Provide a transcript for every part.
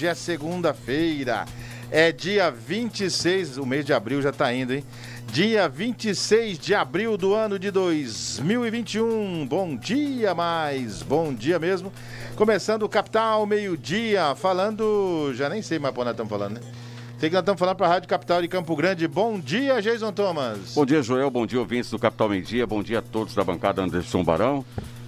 Hoje é segunda-feira. É dia 26, o mês de abril já tá indo, hein? Dia 26 de abril do ano de 2021. Bom dia mais, bom dia mesmo. Começando o Capital meio-dia, falando, já nem sei mais por nós estamos falando, né? Sei que nós estamos falando para a Rádio Capital de Campo Grande. Bom dia, Jason Thomas. Bom dia, Joel. Bom dia, ouvintes do Capital Meio Dia. Bom dia a todos da bancada Anderson Barão.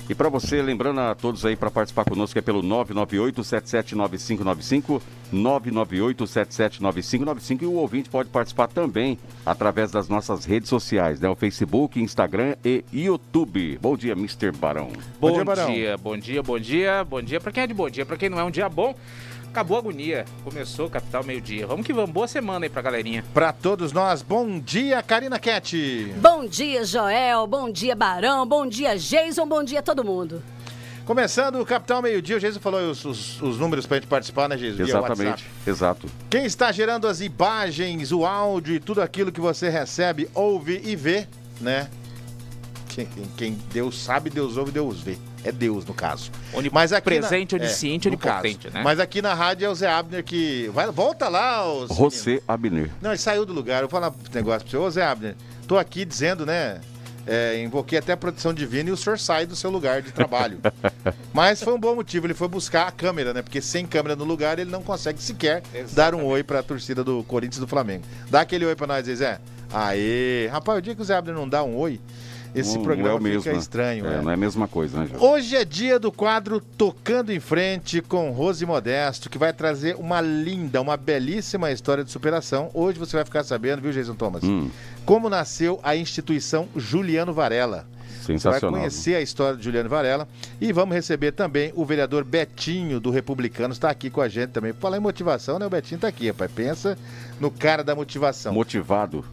E para você, lembrando a todos aí para participar conosco é pelo 998-779595, 998-779595 e o ouvinte pode participar também através das nossas redes sociais, né? O Facebook, Instagram e YouTube. Bom dia, Mr. Barão. Bom, bom dia, Barão. dia, bom dia, bom dia, bom dia. Para quem é de bom dia, para quem não é um dia bom, Acabou a agonia. Começou Capital meio-dia. Vamos que vamos. Boa semana aí pra galerinha. Pra todos nós, bom dia, Karina Cat. Bom dia, Joel. Bom dia, Barão. Bom dia, Jason. Bom dia, todo mundo. Começando o Capital Meio-Dia, o Jason falou os, os, os números pra gente participar, né, Jason? Exatamente, exato. Quem está gerando as imagens, o áudio e tudo aquilo que você recebe, ouve e vê, né? Quem, quem Deus sabe, Deus ouve, Deus vê. É Deus, no caso. Mas aqui presente, na... onisciente, é, onipotente, né? Mas aqui na rádio é o Zé Abner que. Vai, volta lá, os. Você Abner. Não, ele saiu do lugar. Eu vou falar um negócio pra você. Ô, Zé Abner, tô aqui dizendo, né? É, invoquei até a proteção divina e o senhor sai do seu lugar de trabalho. Mas foi um bom motivo, ele foi buscar a câmera, né? Porque sem câmera no lugar ele não consegue sequer Exatamente. dar um oi pra torcida do Corinthians e do Flamengo. Dá aquele oi pra nós, Zé. Aê! Rapaz, o dia que o Zé Abner não dá um oi, esse não, programa não é o mesmo, fica né? estranho. É, é, Não é a mesma coisa, né, Jorge? Hoje é dia do quadro Tocando em Frente com Rose Modesto, que vai trazer uma linda, uma belíssima história de superação. Hoje você vai ficar sabendo, viu, Jason Thomas? Hum. Como nasceu a instituição Juliano Varela. Sensacional. Você vai conhecer a história de Juliano Varela e vamos receber também o vereador Betinho do Republicano, está aqui com a gente também. Falar em motivação, né? O Betinho está aqui, rapaz. Pensa no cara da motivação. Motivado.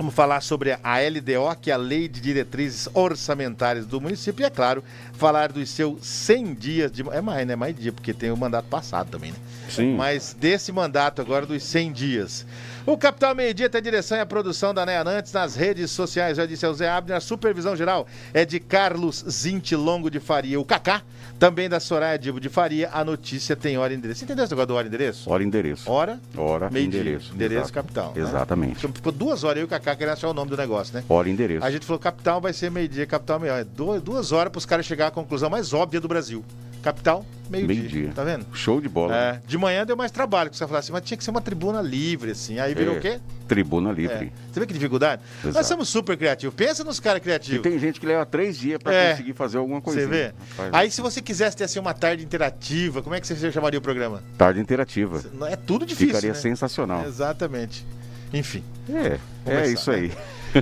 Vamos falar sobre a LDO, que é a Lei de Diretrizes Orçamentárias do município, e, é claro, falar dos seus 100 dias de. É mais, né? Mais dia, porque tem o mandato passado também, né? Sim. Mas desse mandato agora dos 100 dias. O Capital Meio Dia tem direção e a produção da Neanantes nas redes sociais. Já disse o Zé Abner, a supervisão geral é de Carlos Zintilongo de Faria. O Cacá, também da Soraya Dibo de Faria. A notícia tem hora e endereço. Você entendeu esse negócio do hora e endereço? Hora e endereço. Hora, hora meio endereço. Dia. Endereço Exato. capital. Né? Exatamente. Ficou duas horas aí o Cacá querendo achar o nome do negócio, né? Hora e endereço. A gente falou capital vai ser meio-dia, capital meio. É duas, duas horas para os caras chegar à conclusão mais óbvia do Brasil. Capital, meio-dia. Meio-dia. Tá vendo? Show de bola. É, de manhã deu mais trabalho, que você falasse assim, mas tinha que ser uma tribuna livre, assim. Aí virou é, o quê? Tribuna livre. É. Você vê que dificuldade? Exato. Nós somos super criativos. Pensa nos caras criativos. E tem gente que leva três dias para é. conseguir fazer alguma coisa. Você vê? Aí se você quisesse ter assim uma tarde interativa, como é que você chamaria o programa? Tarde interativa. É tudo difícil. Ficaria né? sensacional. Exatamente. Enfim. É, é isso aí.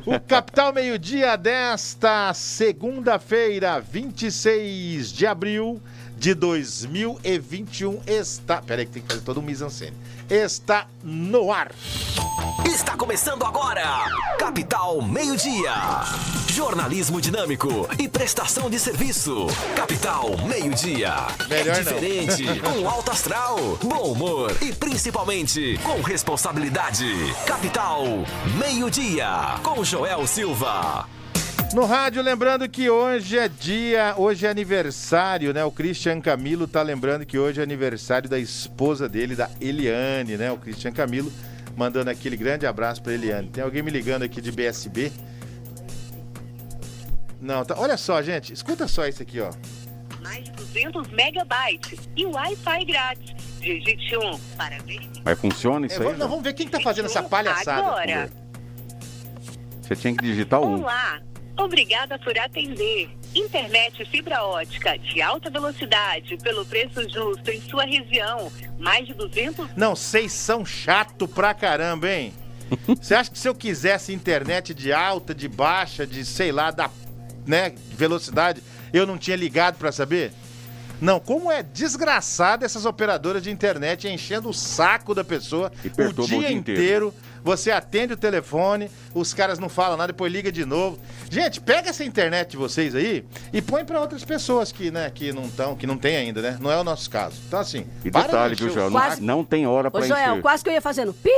O Capital Meio-Dia desta segunda-feira, 26 de abril de 2021 está. Peraí, que tem que fazer todo um mise-en-scène. Está no ar. Está começando agora. Capital Meio-Dia. Jornalismo dinâmico e prestação de serviço. Capital Meio-Dia. Melhor é diferente, não. com alto astral, bom humor e principalmente com responsabilidade. Capital Meio-Dia. Com Joel Silva. No rádio, lembrando que hoje é dia, hoje é aniversário, né? O Christian Camilo tá lembrando que hoje é aniversário da esposa dele, da Eliane, né? O Christian Camilo mandando aquele grande abraço para Eliane. Tem alguém me ligando aqui de BSB? Não, tá. Olha só, gente, escuta só isso aqui, ó. Mais de 200 megabytes e Wi-Fi grátis. Digite 1. Parabéns. Mas funciona isso é, aí? Vamos, não, vamos ver quem tá fazendo essa palhaçada. Agora. Você tinha que digitar um. Olá. Obrigada por atender. Internet fibra ótica de alta velocidade pelo preço justo em sua região. Mais de 200... Não, vocês são chato pra caramba, hein? Você acha que se eu quisesse internet de alta, de baixa, de sei lá, da né, velocidade, eu não tinha ligado para saber? Não, como é desgraçado essas operadoras de internet enchendo o saco da pessoa o dia, o dia inteiro. inteiro você atende o telefone, os caras não falam nada, depois liga de novo. Gente, pega essa internet de vocês aí e põe para outras pessoas que, né, que não estão, que não tem ainda, né? Não é o nosso caso. Então, assim. E detalhe, viu, Joel? Quase... Não, tem hora para encher. Joel, quase que eu ia fazendo pi.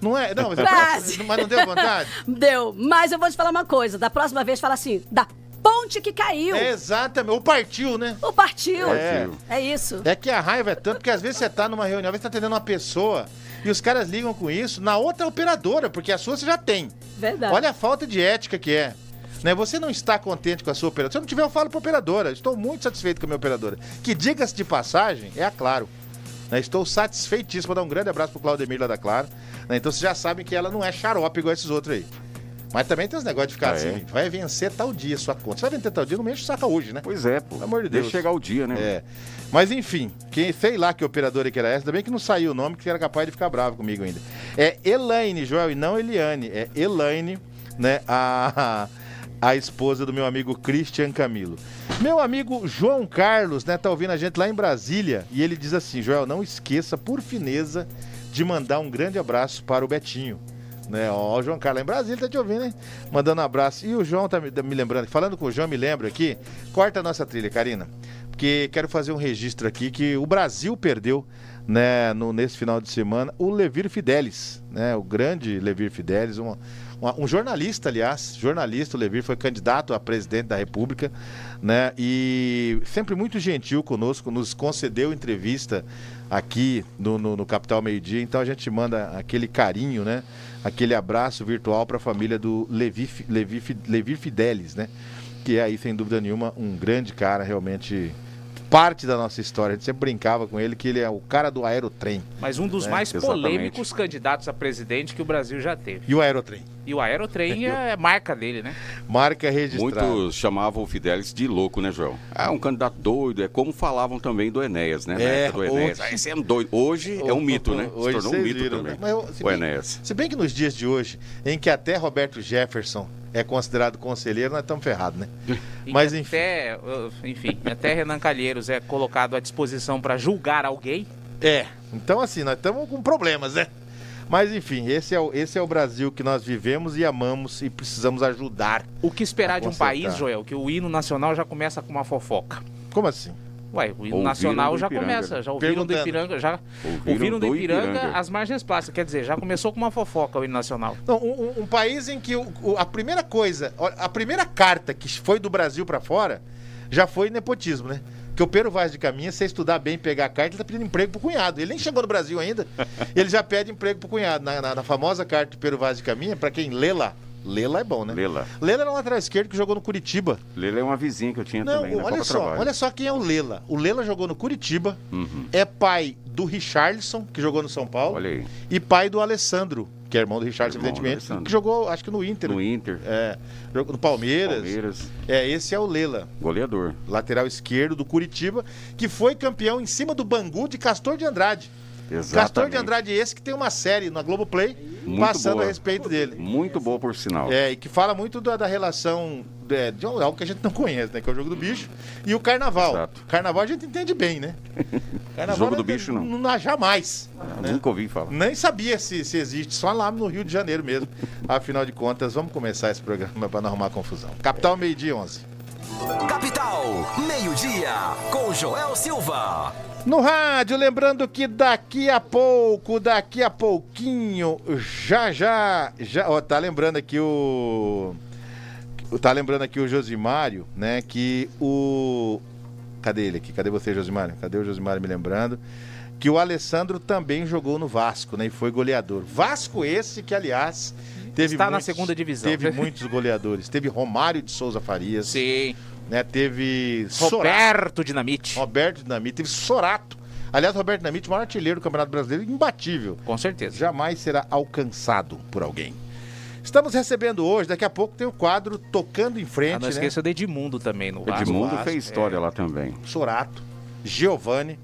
Não é? Não, mas, é mas não deu vontade? deu. Mas eu vou te falar uma coisa. Da próxima vez, fala assim, dá ponte que caiu. É, exatamente. Ou partiu, né? O partiu. É. É isso. É que a raiva é tanto que às vezes você tá numa reunião, às vezes tá atendendo uma pessoa e os caras ligam com isso na outra operadora, porque a sua você já tem. Verdade. Olha a falta de ética que é. Né? Você não está contente com a sua operadora. Se eu não tiver, eu falo para operadora. Estou muito satisfeito com a minha operadora. Que diga-se de passagem, é a Claro. Né? Estou satisfeitíssimo. Vou dar um grande abraço pro Claudemir lá da Claro. Né? Então vocês já sabem que ela não é xarope igual esses outros aí. Mas também tem os negócios de ficar Ah, assim, vai vencer tal dia sua conta. Você vai vencer tal dia, não mexe o saco hoje, né? Pois é, pô. Pelo amor de Deixa Deus. chegar o dia, né? É. Mas enfim, quem sei lá que operadora que era essa, bem que não saiu o nome, que era capaz de ficar bravo comigo ainda. É Elaine, Joel, e não Eliane. É Elaine, né? A, a esposa do meu amigo Christian Camilo. Meu amigo João Carlos, né, tá ouvindo a gente lá em Brasília, e ele diz assim: Joel, não esqueça, por fineza, de mandar um grande abraço para o Betinho. Né, ó, o João Carlos em Brasília tá te ouvindo, hein? Mandando um abraço. E o João tá me, lembrando, falando com o João, me lembra aqui. Corta a nossa trilha, Karina. Porque quero fazer um registro aqui que o Brasil perdeu, né, no, nesse final de semana, o Levir Fidelis, né? O grande Levir Fidelis, um, um, um jornalista, aliás, jornalista, o Levir foi candidato a presidente da República, né? E sempre muito gentil conosco, nos concedeu entrevista aqui no, no, no Capital Meio Dia, então a gente manda aquele carinho, né? Aquele abraço virtual para a família do Levi, Levi, Levir Fidelis, né? Que é aí, sem dúvida nenhuma, um grande cara, realmente parte da nossa história. A gente sempre brincava com ele que ele é o cara do aerotrem. Mas um dos É, mais exatamente. polêmicos candidatos a presidente que o Brasil já teve. E o aerotrem? E o Aerotrem é marca dele, né? Marca registrada. Muitos chamavam o Fidelis de louco, né, Joel? Ah, um candidato doido, é como falavam também do Enéas, né? Na É, época do Enéas. hoje- Ah, esse é um doido. Hoje é um mito, né? Se Hoje tornou um mito viram, também. né? Mas eu- se o bem- Enéas. Se bem que nos dias de hoje, em que até Roberto Jefferson é considerado conselheiro, nós estamos ferrados, né? E Mas enfim. Até, enfim, até Renan Calheiros é colocado à disposição para julgar alguém. É. Então, assim, nós estamos com problemas, né? Mas enfim, esse é, o, esse é o Brasil que nós vivemos e amamos e precisamos ajudar. O que esperar de um país, Joel, que o hino nacional já começa com uma fofoca. Como assim? Ué, o hino Ouviram nacional do já começa. Já ouviram do. Ipiranga, já Ouviram ouviram do do Ipiranga, Ipiranga. as margens plásticas. Quer dizer, já começou com uma fofoca o hino nacional. Não, um, um- um país em que o- o- a primeira coisa, a primeira carta que foi do Brasil pra fora já foi nepotismo, né? Porque o Pedro Vaz de Caminha, se estudar bem, pegar a carta, ele tá pedindo emprego pro cunhado. Ele nem chegou no Brasil ainda, ele já pede emprego pro cunhado. Na, na- na famosa carta de Pedro Vaz de Caminha, pra quem lê lá, lê lá é bom, né? Lela. Lela era um lateral esquerdo que jogou no Curitiba. Lela é uma vizinha que eu tinha Não, também olha Copa só, Trabalho. olha só quem é o Lela. O Lela jogou no Curitiba, Uhum. é pai do Richarlison, que jogou no São Paulo, Olha aí. e pai do Alessandro, que é irmão do Richarlison, Irmão do evidentemente, Alessandro. que jogou, acho que no Inter. No Inter, É, jogou no Palmeiras. Palmeiras, É, esse é o Lela, goleador. lateral esquerdo do Curitiba, que foi campeão em cima do Bangu de Castor de Andrade. Exatamente. Castor de Andrade esse que tem uma série na Globoplay Muito passando boa. a respeito dele. Muito boa, por sinal. É, e que fala muito da, da relação é, de algo que a gente não conhece, né? Que é o jogo do bicho e o carnaval. Exato. Carnaval a gente entende bem, né? Carnaval Jogo do né, bicho, não. não jamais. né? Nunca ouvi falar. Nem sabia se, se existe, só lá no Rio de Janeiro mesmo. Afinal de contas, vamos começar esse programa para não arrumar confusão. Capital, meio-dia 11. Capital, meio-dia, com Joel Silva. No rádio, lembrando que daqui a pouco, daqui a pouquinho, já já, já, ó, tá lembrando aqui o tá lembrando aqui o Josimário, né, que o Cadê ele aqui? Cadê você, Josimário? Cadê o Josimário me lembrando? Que o Alessandro também jogou no Vasco, né, e foi goleador. Vasco esse que, aliás, teve Está na muitos- segunda divisão. Teve muitos goleadores. Teve Romário de Souza Farias, Sim. né? Teve Sorato. Roberto Dinamite. Roberto Dinamite, teve Sorato. Aliás, Roberto Dinamite, o maior artilheiro do Campeonato Brasileiro, imbatível. Com certeza. Jamais será alcançado por alguém. Estamos recebendo hoje, daqui a pouco tem o quadro Tocando em Ah, Frente, não né? esqueça do Edmundo também no Vasco. Edmundo Vasco, fez história lá também. Sorato, Giovani,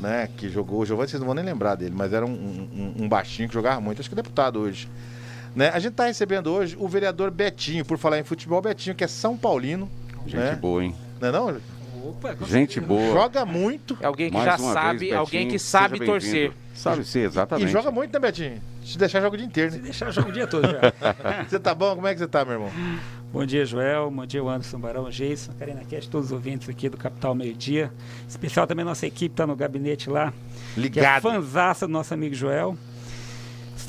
né? Que jogou. O Giovani, vocês não vão nem lembrar dele, mas era um, um- um baixinho que jogava muito, acho que é deputado hoje. Né? A gente está recebendo hoje o vereador Betinho, por falar em futebol, Betinho, que é São Paulino. Gente né? boa, hein? Não é não? Gente boa. Joga muito. É alguém que Mais já sabe, vez, alguém que sabe torcer. Sabe ser, exatamente. E joga muito, né, Betinho? Se deixar, joga o dia inteiro, né? Deixar o jogo o dia todo já. Você tá bom? Como é que você tá, meu irmão? Bom dia, Joel. Bom dia, o Anderson Barão, Jason, Karina Cash, todos os ouvintes aqui do Capital Meio Dia. Especial também nossa equipe tá no gabinete lá. Que é Ligado. fanzaça do nosso amigo Joel.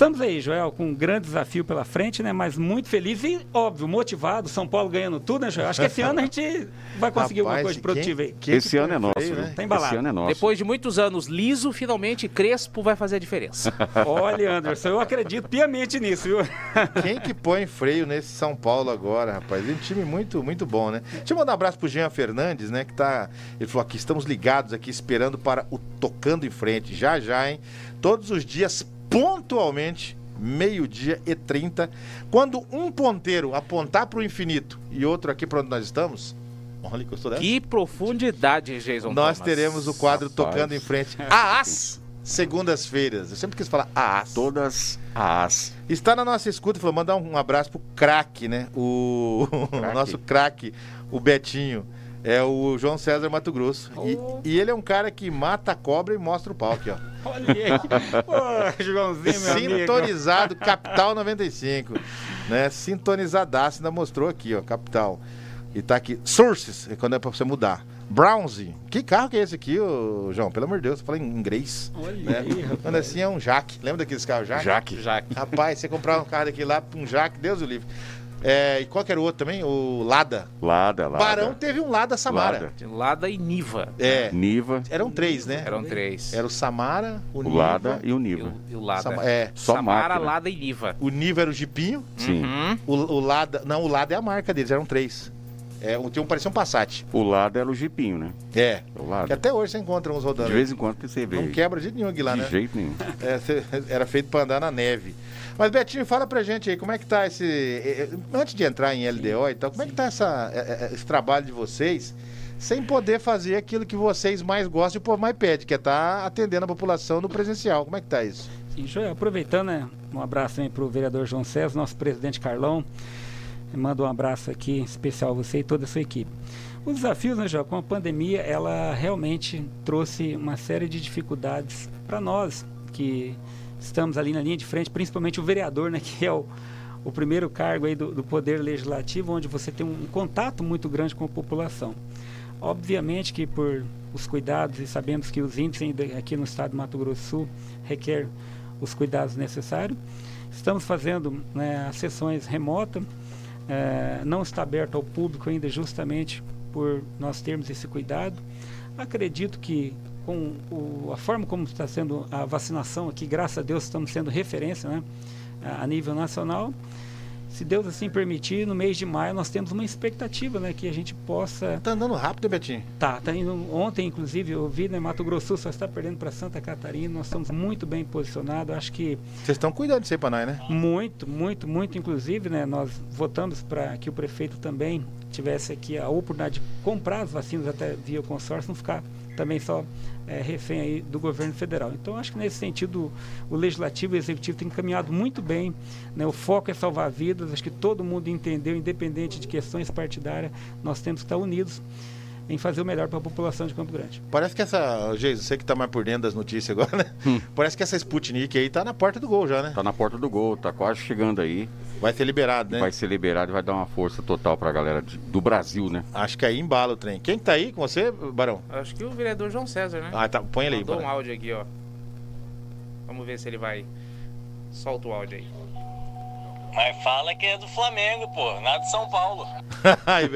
Estamos aí, Joel, com um grande desafio pela frente, né? Mas muito feliz e, óbvio, motivado. São Paulo ganhando tudo, né, Joel? Acho que esse ano a gente vai conseguir alguma Rapaz, coisa produtiva aí. quem Esse que ano é nosso, freio, viu? né? Tá embalado. Esse ano é nosso. Depois de muitos anos liso, finalmente Crespo vai fazer a diferença. Olha, Anderson, eu acredito piamente nisso, viu? Quem que põe freio nesse São Paulo agora, rapaz? É um time muito, muito bom, né? Deixa eu mandar um abraço pro Jean Fernandes, né? Que tá. Ele falou aqui, estamos ligados aqui, esperando para o Tocando em Frente. Já, já, hein? Todos os dias, pontualmente, meio-dia e 30. Quando um ponteiro apontar pro infinito e outro aqui para onde nós estamos. Olha, gostou dessa? que profundidade, Jason Nós Thomas. teremos o quadro Rapaz. Tocando em Frente às segundas-feiras. Eu sempre quis falar às. Todas as. Está na nossa escuta, falou, mandar um abraço pro craque, né? O, o nosso craque, o Betinho. É o João César Mato Grosso. E, e ele é um cara que mata a cobra e mostra o pau aqui, ó. Olha aí. Ô, Joãozinho, meu amigo. Sintonizado, Capital 95. Né? Sintonizadaço, ainda mostrou aqui, ó, Capital. E tá aqui, Sources, é quando é pra você mudar. Brownsy. Que carro que é esse aqui, ô, João? Pelo amor de Deus, você fala em inglês. Olha Né? aí. Quando assim é um Jaque. Lembra daqueles carros Jaque? Jaque. Jaque. Rapaz, você comprar um carro daqui lá, um Jaque, Deus o livre. É, e qual que era o outro também? O Lada. Lada, Lada. Barão teve um Lada Samara. Lada. De Lada e Niva. É, Niva, eram três, né? Eram três. Era o Samara, o, o Niva. Lada e o E Niva. o, e o Lada. Sama- é, Só Samara, máquina. Lada e Niva. o Niva era o Jipinho. Sim. Uhum. O, o Lada. Não, o Lada é a marca deles, eram três. É, um- tinha um parecia um Passat. O Lada era o jipinho, né? É. O Que Lada. até hoje você encontra uns rodando. De vez em quando você vê. Não quebra de nenhum aqui lá, De né? jeito nenhum. É, era feito pra andar na neve. Mas, Betinho, fala pra gente aí, como é que tá esse. eh, eh, Antes de entrar em LDO e tal, como é que tá essa, eh, esse trabalho de vocês sem poder fazer aquilo que vocês mais gostam e o povo mais pede, que é estar atendendo a população no presencial. Como é que tá isso? Sim, Joel, aproveitando, né, um abraço aí para o vereador João César, nosso presidente Carlão. Manda um abraço aqui especial a você e toda a sua equipe. Os desafios, né, Joel, com a pandemia, ela realmente trouxe uma série de dificuldades para nós que estamos ali na linha de frente, principalmente o vereador, né, que é o, o primeiro cargo aí do, do Poder Legislativo, onde você tem um contato muito grande com a população. Obviamente que por os cuidados, e sabemos que os índices aqui no estado do Mato Grosso do Sul requer os cuidados necessários, estamos fazendo né, as sessões remotas, eh, não está aberto ao público ainda justamente por nós termos esse cuidado. Acredito que com o- a forma como está sendo a vacinação aqui, graças a Deus estamos sendo referência né, a nível nacional. Se Deus assim permitir, no mês de maio nós temos uma expectativa né, que a gente possa Tá andando rápido, Betinho? Tá, tá indo. Ontem, inclusive, eu vi, né? Mato Grosso só está perdendo para Santa Catarina. Nós estamos muito bem posicionados. Acho que Vocês estão cuidando disso aí pra nós, né? muito, muito, muito, inclusive, né? Nós votamos para que o prefeito também tivesse aqui a oportunidade de comprar as vacinas até via consórcio, não ficar também só é, refém aí do governo federal. Então, acho que nesse sentido, o legislativo e o executivo têm caminhado muito bem. Né? O foco é salvar vidas. Acho que todo mundo entendeu, independente de questões partidárias, nós temos que estar unidos em fazer o melhor para a população de Campo Grande. Parece que essa. Jesus, você que tá mais por dentro das notícias agora, né? Parece que essa Sputnik aí tá na porta do gol já, né? Tá na porta do gol, tá quase chegando aí. Vai ser liberado, né? Vai ser liberado e vai dar uma força total pra galera de- do Brasil, né? Acho que aí embala o trem. Quem que tá aí com você, Barão? Acho que o vereador João César, né? Ah, tá. Põe ele aí, Mandou um áudio aqui, ó. Vamos ver se ele vai. Solta o áudio aí. Mas fala que é do Flamengo, pô, nada de São Paulo. Aí.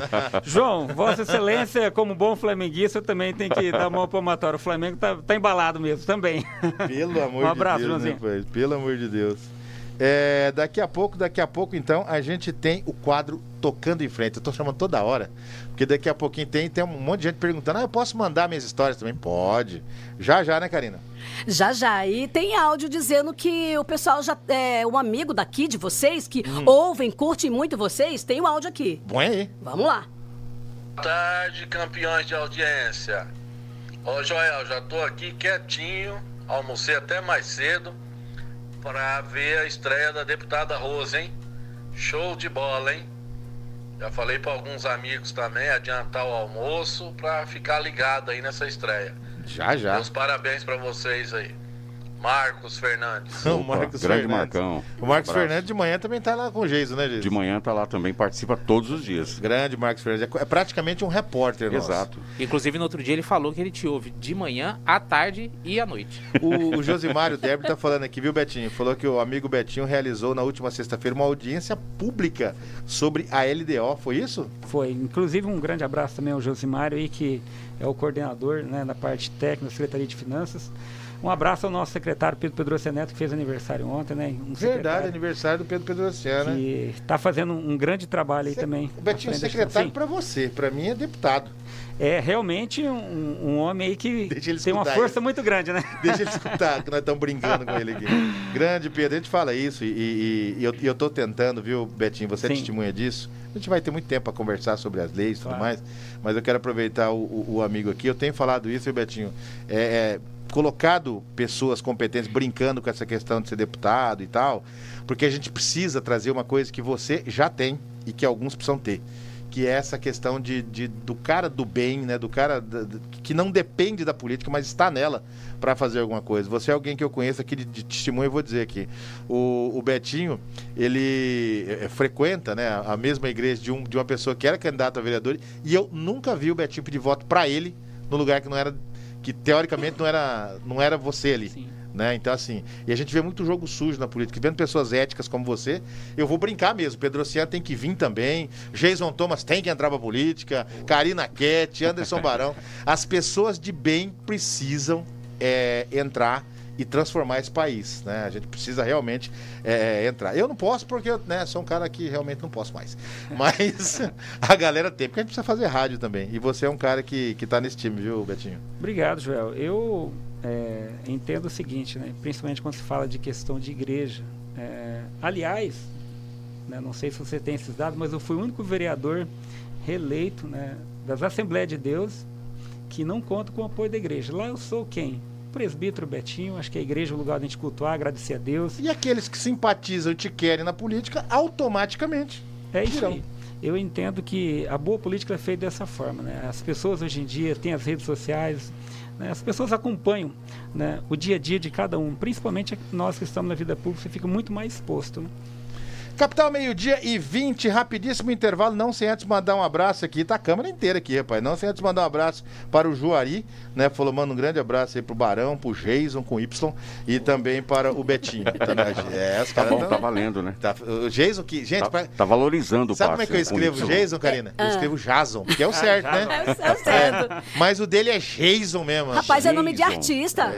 João, Vossa Excelência, como bom flamenguista, também tem que dar mão palmatória. O Flamengo tá, tá embalado mesmo também. Pelo amor Um abraço, de Deus, né, Joãozinho. pai? Pelo amor de Deus. É, daqui a pouco, daqui a pouco, então, a gente tem o quadro Tocando em Frente. Eu tô chamando toda hora, porque daqui a pouquinho tem, tem um monte de gente perguntando: ah, eu posso mandar minhas histórias também? Pode. Já, já, né, Karina? Já, já. E tem áudio dizendo que o pessoal já. É, um amigo daqui de vocês que Hum. ouvem, curtem muito vocês, tem o áudio aqui. Põe aí. Vamos lá. Boa tarde, campeões de audiência. Ô Joel, já tô aqui quietinho, almocei até mais cedo para ver a estreia da deputada Rosa, hein? Show de bola, hein? Já falei para alguns amigos também adiantar o almoço para ficar ligado aí nessa estreia. Já, já. Meus parabéns para vocês aí. Marcos Fernandes. O Opa, Marcos grande Fernandes. Marcão. O Marcos Abraço. Fernandes de manhã também tá lá com o Geiso, né, Geiso? De manhã tá lá também, participa todos os dias. Grande Marcos Fernandes. É é praticamente um repórter nosso. Exato. Inclusive, no outro dia ele falou que ele te ouve de manhã, à tarde e à noite. O, o Josimário Derby tá falando aqui, viu, Betinho? Falou que o amigo Betinho realizou na última sexta-feira uma audiência pública sobre a LDO. Foi isso? Foi. Inclusive, um grande abraço também ao Josimário aí, que é o coordenador né, da parte técnica da Secretaria de Finanças. Um abraço ao nosso secretário Pedro Pedro Neto, que fez aniversário ontem, né? Um Verdade, aniversário do Pedro Pedrociano, né? que está fazendo um grande trabalho aí também. O Betinho é secretário pra você, pra mim é deputado. É realmente um, um homem aí que tem uma força isso. muito grande, né? Deixa ele escutar, que nós estamos brincando com ele aqui. Grande Pedro, a gente fala isso e, e- e eu, e eu tô tentando, viu, Betinho, você é Sim. testemunha disso. A gente vai ter muito tempo para conversar sobre as leis e tudo Claro. mais, mas eu quero aproveitar o, o- o amigo aqui. Eu tenho falado isso, viu, Betinho? É, é, colocado pessoas competentes brincando com essa questão de ser deputado e tal, porque a gente precisa trazer uma coisa que você já tem e que alguns precisam ter. Que é essa questão de, de- do cara do bem, né? Do cara da- que não depende da política, mas está nela para fazer alguma coisa. Você é alguém que eu conheço aqui de, de testemunho, eu vou dizer aqui. O, o Betinho, ele eh, frequenta né, a mesma igreja de, um, de uma pessoa que era candidata a vereador e eu nunca vi o Betinho pedir voto para ele no lugar que não era que teoricamente não era não era você ali. Sim. Né? Então, assim, e a gente vê muito jogo sujo na política. Vendo pessoas éticas como você, eu vou brincar mesmo. Pedro Oceano tem que vir também. Jason Thomas tem que entrar pra política. Karina Kett, Anderson Barão. As pessoas de bem precisam é, entrar e transformar esse país, né? A gente precisa realmente é, entrar. Eu não posso porque eu né, sou um cara que realmente não posso mais. Mas a galera tem, porque a gente precisa fazer rádio também. E você é um cara que, que tá nesse time, viu, Betinho? Obrigado, Joel. Eu é, entendo o seguinte, né? principalmente quando se fala de questão de igreja. É, aliás, né, não sei se você tem esses dados, mas eu fui o único vereador reeleito né, das Assembleias de Deus que não conta com o apoio da igreja. Lá eu sou quem? Presbítero Betinho, acho que a igreja é o lugar de a gente cultuar, agradecer a Deus. E aqueles que simpatizam e te querem na política, automaticamente. É isso aí. Eu entendo que a boa política é feita dessa forma. Né? As pessoas hoje em dia têm as redes sociais, né? as pessoas acompanham né, o dia a dia de cada um, principalmente nós que estamos na vida pública, você fica muito mais exposto. Né? Capital meio-dia e 20, rapidíssimo intervalo, não sem antes mandar um abraço aqui, tá a câmera inteira aqui, rapaz, não sem antes mandar um abraço para o Juari, né, falou, manda um grande abraço aí pro Barão, pro Jason com Y e também para o Betinho. Tá, né? é, os Tá bom, tão- tá valendo, né? tá- o Jason que, gente, Tá, pra- tá valorizando o sabe como é que eu escrevo com Y. Jason, Karina? Eu escrevo Jason, que é o certo, né? É, é certo. Mas o dele é Jason mesmo. Rapaz, é nome de artista.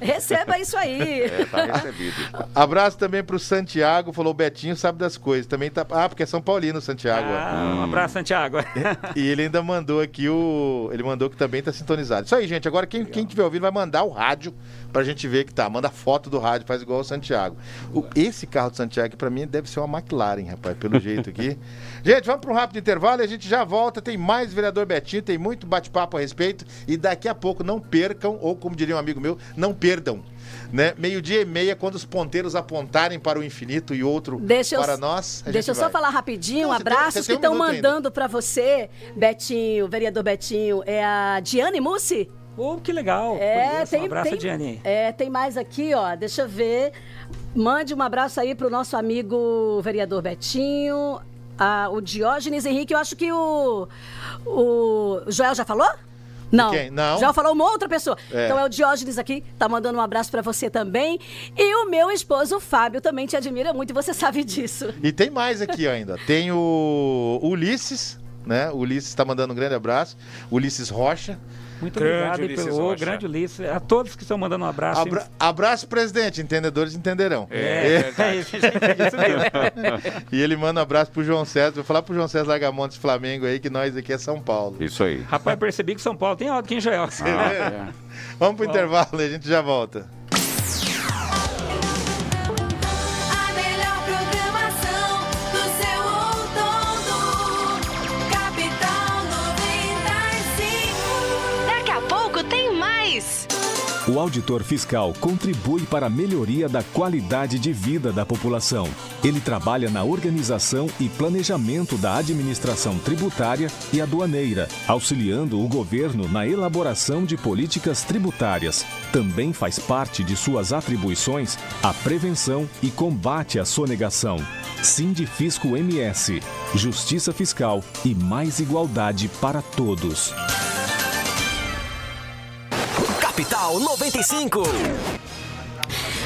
Receba isso aí. É, tá recebido. Abraço também pro Santiago, falou o Betinho sabe das coisas. Também tá, ah, porque é São Paulino, Santiago. Ah, um abraço, Santiago. E ele ainda mandou aqui o. Ele mandou que também tá sintonizado. Isso aí, gente. Agora, quem, quem tiver ouvindo vai mandar o rádio pra gente ver que tá. Manda foto do rádio, faz igual o Santiago. O- esse carro do Santiago pra mim, deve ser uma McLaren, rapaz, pelo jeito aqui. gente, vamos pra um rápido intervalo e a gente já volta. Tem mais vereador Betinho, tem muito bate-papo a respeito. E daqui a pouco não percam, ou como diria um amigo meu, não perdam. Né? Meio-dia e meia, quando os ponteiros apontarem para o infinito e outro Deixa eu- para nós. a Deixa eu gente só vai. falar rapidinho, Não, você tem- abraços você que um estão ainda. mandando pra você, Betinho, vereador Betinho. É a Diane Mussi? Oh, que legal. É, tem, um abraço, tem, Diane. É, tem mais aqui, ó. Deixa eu ver. Mande um abraço aí pro nosso amigo vereador Betinho, a- o Diógenes Henrique. Eu acho que o, o Joel já falou? Não. quem? Não. Já falou uma outra pessoa. É. Então é o Diógenes aqui, tá mandando um abraço pra você também. E o meu esposo, o Fábio, também te admira muito e você sabe disso. E tem mais aqui ainda. Tem o Ulisses, né? O Ulisses tá mandando um grande abraço. Ulisses Rocha. Muito Grande obrigado pelo Rocha. grande Ulisses. A todos que estão mandando um abraço. Abra- abraço, presidente. Entendedores entenderão. É, É, isso, isso mesmo. E ele manda um abraço pro João César. Vou falar pro João César Largamontes Flamengo aí que nós aqui é São Paulo. Isso aí. Rapaz, percebi que São Paulo tem alto aqui em Joel. Ah, é. Vamos pro intervalo e a gente já volta. O auditor fiscal contribui para a melhoria da qualidade de vida da população. Ele trabalha na organização e planejamento da administração tributária e aduaneira, auxiliando o governo na elaboração de políticas tributárias. Também faz parte de suas atribuições a prevenção e combate à sonegação. Sindifisco MS, Justiça Fiscal e mais igualdade para todos. Capital 95.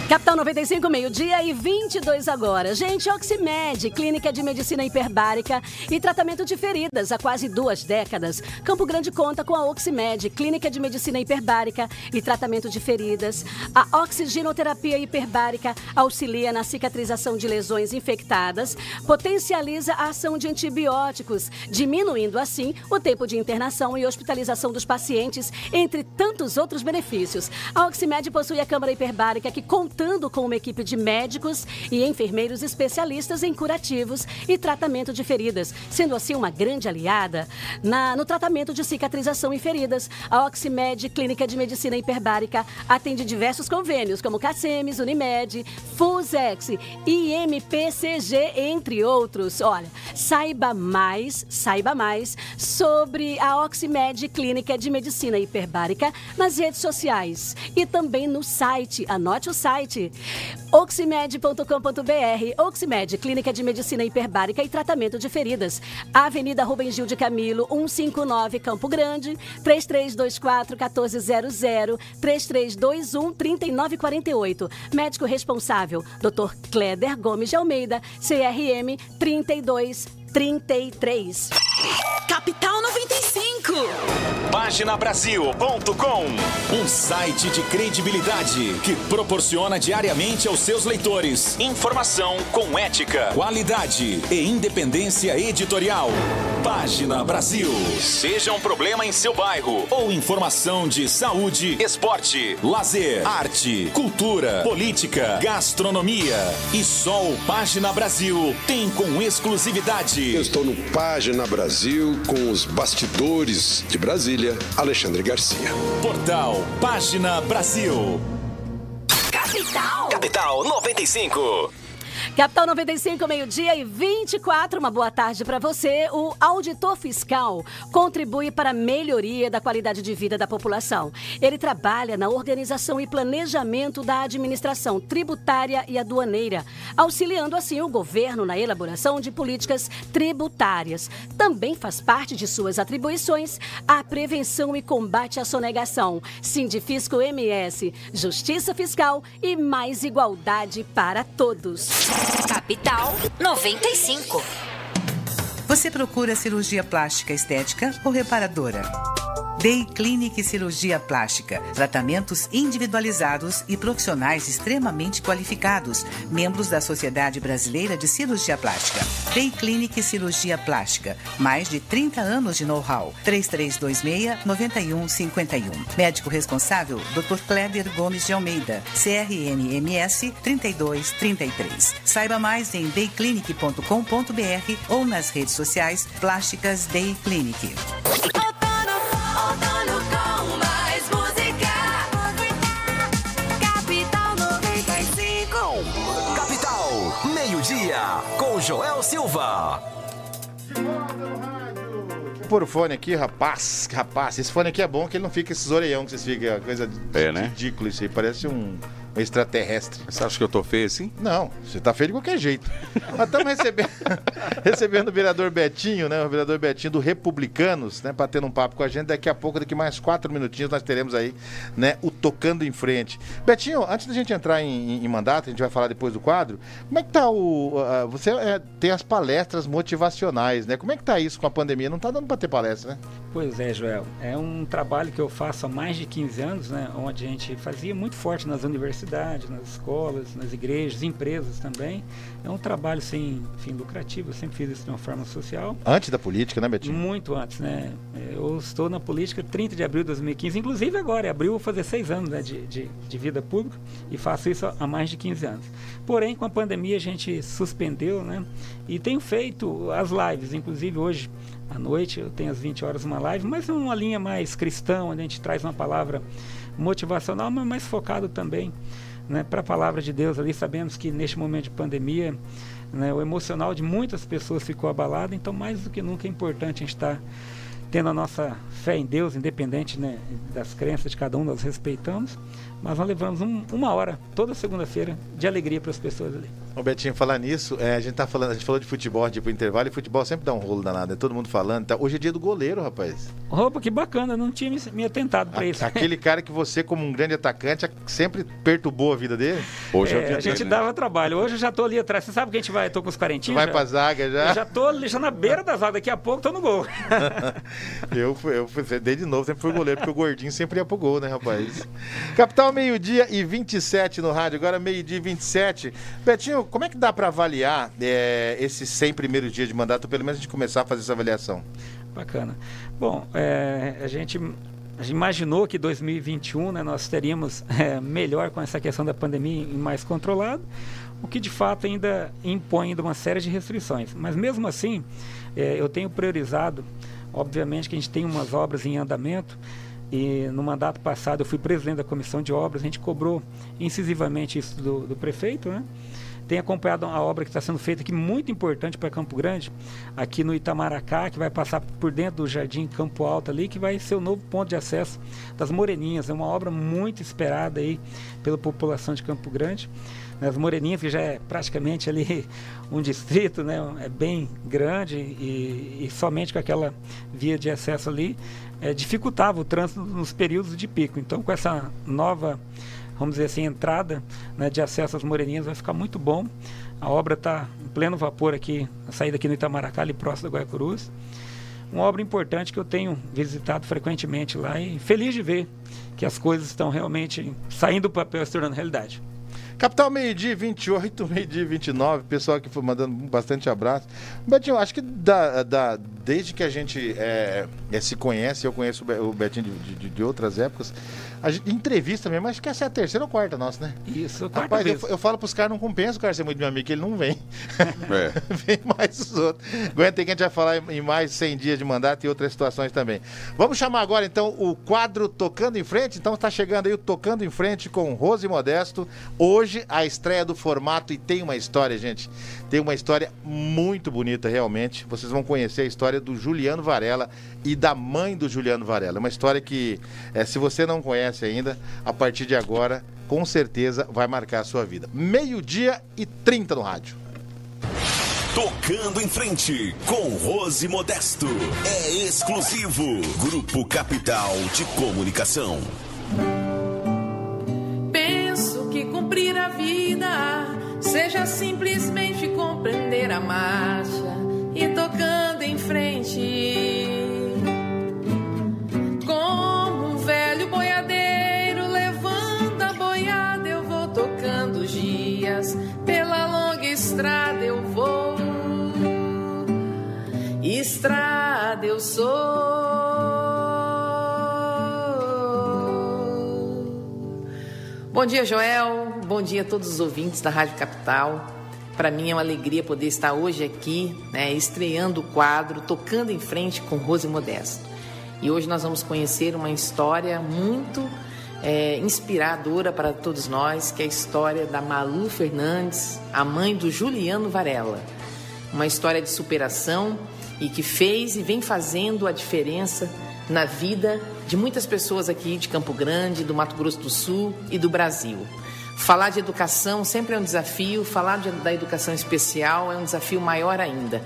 Capital 95, meio-dia e 22 agora. Gente, Oximed, clínica de medicina hiperbárica e tratamento de feridas há quase duas décadas. Campo Grande conta com a Oximed, clínica de medicina hiperbárica e tratamento de feridas. A oxigenoterapia hiperbárica auxilia na cicatrização de lesões infectadas, potencializa a ação de antibióticos, diminuindo assim o tempo de internação e hospitalização dos pacientes, entre tantos outros benefícios. A Oximed possui a câmara hiperbárica que contando com uma equipe de médicos e enfermeiros especialistas em curativos e tratamento de feridas, sendo assim uma grande aliada na- no tratamento de cicatrização em feridas. A Oximed, Clínica de Medicina Hiperbárica, atende diversos convênios, como CACEMES, Unimed, Fusex e MPCG, entre outros. Olha, saiba mais, saiba mais sobre a Oximed Clínica de Medicina Hiperbárica nas redes sociais e também no site. Anote o site oximed.com.br. Oximed, Clínica de Medicina Hiperbárica e Tratamento de Feridas. Avenida Rubem Gil de Camilo, 159, Campo Grande, 3324 1400 3321 3948. Médico responsável, Dr. Kleder Gomes de Almeida, CRM 3233. Capital 95. Paginabrasil.com Um site de credibilidade que proporciona diariamente aos seus leitores informação com ética, qualidade e independência editorial. Página Brasil. Seja um problema em seu bairro ou informação de saúde, esporte, lazer, arte, cultura, política, gastronomia. E só o Página Brasil tem com exclusividade. Eu estou no Página Brasil com os bastidores de Brasília, Alexandre Garcia. Portal Página Brasil. Capital. Capital 95. Capital 95, meio-dia e 24. Uma boa tarde para você. O auditor fiscal contribui para a melhoria da qualidade de vida da população. Ele trabalha na organização e planejamento da administração tributária e aduaneira, auxiliando assim o governo na elaboração de políticas tributárias. Também faz parte de suas atribuições a prevenção e combate à sonegação, Sindifisco MS, Justiça Fiscal e mais igualdade para todos. Capital 95. Você procura cirurgia plástica estética ou reparadora? Day Clinic Cirurgia Plástica. Tratamentos individualizados e profissionais extremamente qualificados, membros da Sociedade Brasileira de Cirurgia Plástica. Day Clinic Cirurgia Plástica. Mais de 30 anos de know-how. 3326-9151. Médico responsável, Dr. Kleber Gomes de Almeida. CRNMS 3233. Saiba mais em dayclinic.com.br ou nas redes sociais Plásticas Day Clinic. Vou pôr o fone aqui, rapaz. Rapaz, esse fone aqui é bom que ele não fica esses orelhão que vocês ficam. Coisa É, né? ridícula isso aí. Parece um, um extraterrestre. Você acha que eu tô feio assim? Não, você tá feio de qualquer jeito. Nós estamos recebendo, recebendo o vereador Betinho, né? O vereador Betinho do Republicanos, né? Batendo um papo com a gente. Daqui a pouco, daqui mais quatro minutinhos, nós teremos aí, né? O Tocando em Frente. Betinho, antes da gente entrar em, em- em mandato, a gente vai falar depois do quadro. Como é que tá o. você é, tem as palestras motivacionais, né? Como é que tá isso com a pandemia? Não tá dando pra ter palestra, né? Pois é, Joel. É um trabalho que eu faço há mais de 15 anos, né? Onde a gente fazia muito forte nas universidades, nas escolas, nas igrejas, empresas também. É um trabalho sem fim lucrativo, eu sempre fiz isso de uma forma social. Antes da política, né, Betinho? Muito antes, né? Eu estou na política 30 de abril de 2015, inclusive agora, em abril, vou fazer seis anos né, de, de, de vida pública e faço isso há mais de 15 anos. Porém, com a pandemia, a gente suspendeu, né? E tenho feito as lives, inclusive hoje à noite, eu tenho às 20 horas uma live, mas uma linha mais cristã, onde a gente traz uma palavra motivacional, mas mais focado também né, para a palavra de Deus ali. Sabemos que neste momento de pandemia, né, o emocional de muitas pessoas ficou abalado, então mais do que nunca é importante a gente estar tendo a nossa fé em Deus, independente né, das crenças de cada um, nós respeitamos, mas nós levamos um- uma hora, toda segunda-feira, de alegria para as pessoas ali. Ô Betinho, falar nisso, é, a gente tá falando, a gente falou de futebol, tipo, intervalo, e futebol sempre dá um rolo danado, é todo mundo falando. Tá? Hoje é dia do goleiro, rapaz. Roupa, que bacana, não tinha me, me atentado para isso. Aquele cara que você, como um grande atacante, sempre perturbou a vida dele. É, a gente dava trabalho. Hoje eu já tô ali atrás. Você sabe que a gente vai, tô com os quarentinhos? Vai já? pra zaga já? Eu já tô ali, já na beira da zaga. Daqui a pouco tô no gol. eu, fui, eu fui, desde novo sempre fui goleiro, porque o gordinho sempre ia pro gol, né, rapaz? Capital, meio-dia e 27 no rádio, agora meio-dia e 27. Betinho, como é que dá pra avaliar é, esses 100 primeiros dias de mandato, pelo menos a gente começar a fazer essa avaliação? Bacana. Bom, é, a gente imaginou que 2021 né, nós teríamos é, melhor com essa questão da pandemia e mais controlado, o que de fato ainda impõe uma série de restrições. Mas mesmo assim, é, eu tenho priorizado, obviamente que a gente tem umas obras em andamento, e no mandato passado eu fui presidente da comissão de obras, a gente cobrou incisivamente isso do, do prefeito, né? Tem acompanhado a obra que está sendo feita aqui, muito importante para Campo Grande, aqui no Itamaracá, que vai passar por dentro do Jardim Campo Alto ali, que vai ser o novo ponto de acesso das Moreninhas. É uma obra muito esperada aí pela população de Campo Grande. As Moreninhas, que já é praticamente ali um distrito, né? é bem grande e, e somente com aquela via de acesso ali, é, dificultava o trânsito nos períodos de pico. Então, com essa nova vamos dizer assim, entrada né, de acesso às Moreninhas vai ficar muito bom. A obra está em pleno vapor aqui, a saída aqui no Itamaracá, ali próximo da Guaicurus. Uma obra importante que eu tenho visitado frequentemente lá e feliz de ver que as coisas estão realmente saindo do papel e se tornando realidade. Capital meio-dia e 28, meio-dia e 29, pessoal que foi mandando bastante abraço. Betinho, acho que da, da, desde que a gente é, é, se conhece, eu conheço o Be- o Betinho de, de- de outras épocas, gente, entrevista mesmo, acho que essa é a terceira ou quarta nossa, né? Isso, quarta Rapaz, eu, vez. eu falo pros caras, não compensa o cara ser muito meu amigo, que ele não vem. É. vem mais os outros. Aguenta aí que a gente vai falar em- em mais 100 dias de mandato e outras situações também. Vamos chamar agora, então, o quadro Tocando em Frente. Então, está chegando aí o Tocando em Frente com Rose Modesto. Hoje, a estreia do formato e tem uma história, gente. Tem uma história muito bonita, realmente. Vocês vão conhecer a história do Juliano Varela e da mãe do Juliano Varela. É uma história que, eh, se você não conhece ainda, a partir de agora, com certeza vai marcar a sua vida. Meio-dia e 30 no rádio. Tocando em frente com Rose Modesto. É exclusivo. Grupo Capital de Comunicação. Penso que cumprir a vida seja simplesmente compreender a marcha e tocando em frente. Estrada eu vou. Estrada eu sou. Bom dia, Joel. Bom dia a todos os ouvintes da Rádio Capital. Para mim é uma alegria poder estar hoje aqui, né, estreando o quadro Tocando em Frente com Rose Modesto. E hoje nós vamos conhecer uma história muito inspiradora para todos nós, que é a história da Malu Fernandes, a mãe do Juliano Varela. Uma história de superação e que fez e vem fazendo a diferença na vida de muitas pessoas aqui de Campo Grande, do Mato Grosso do Sul e do Brasil. Falar de educação sempre é um desafio, falar de- da educação especial é um desafio maior ainda.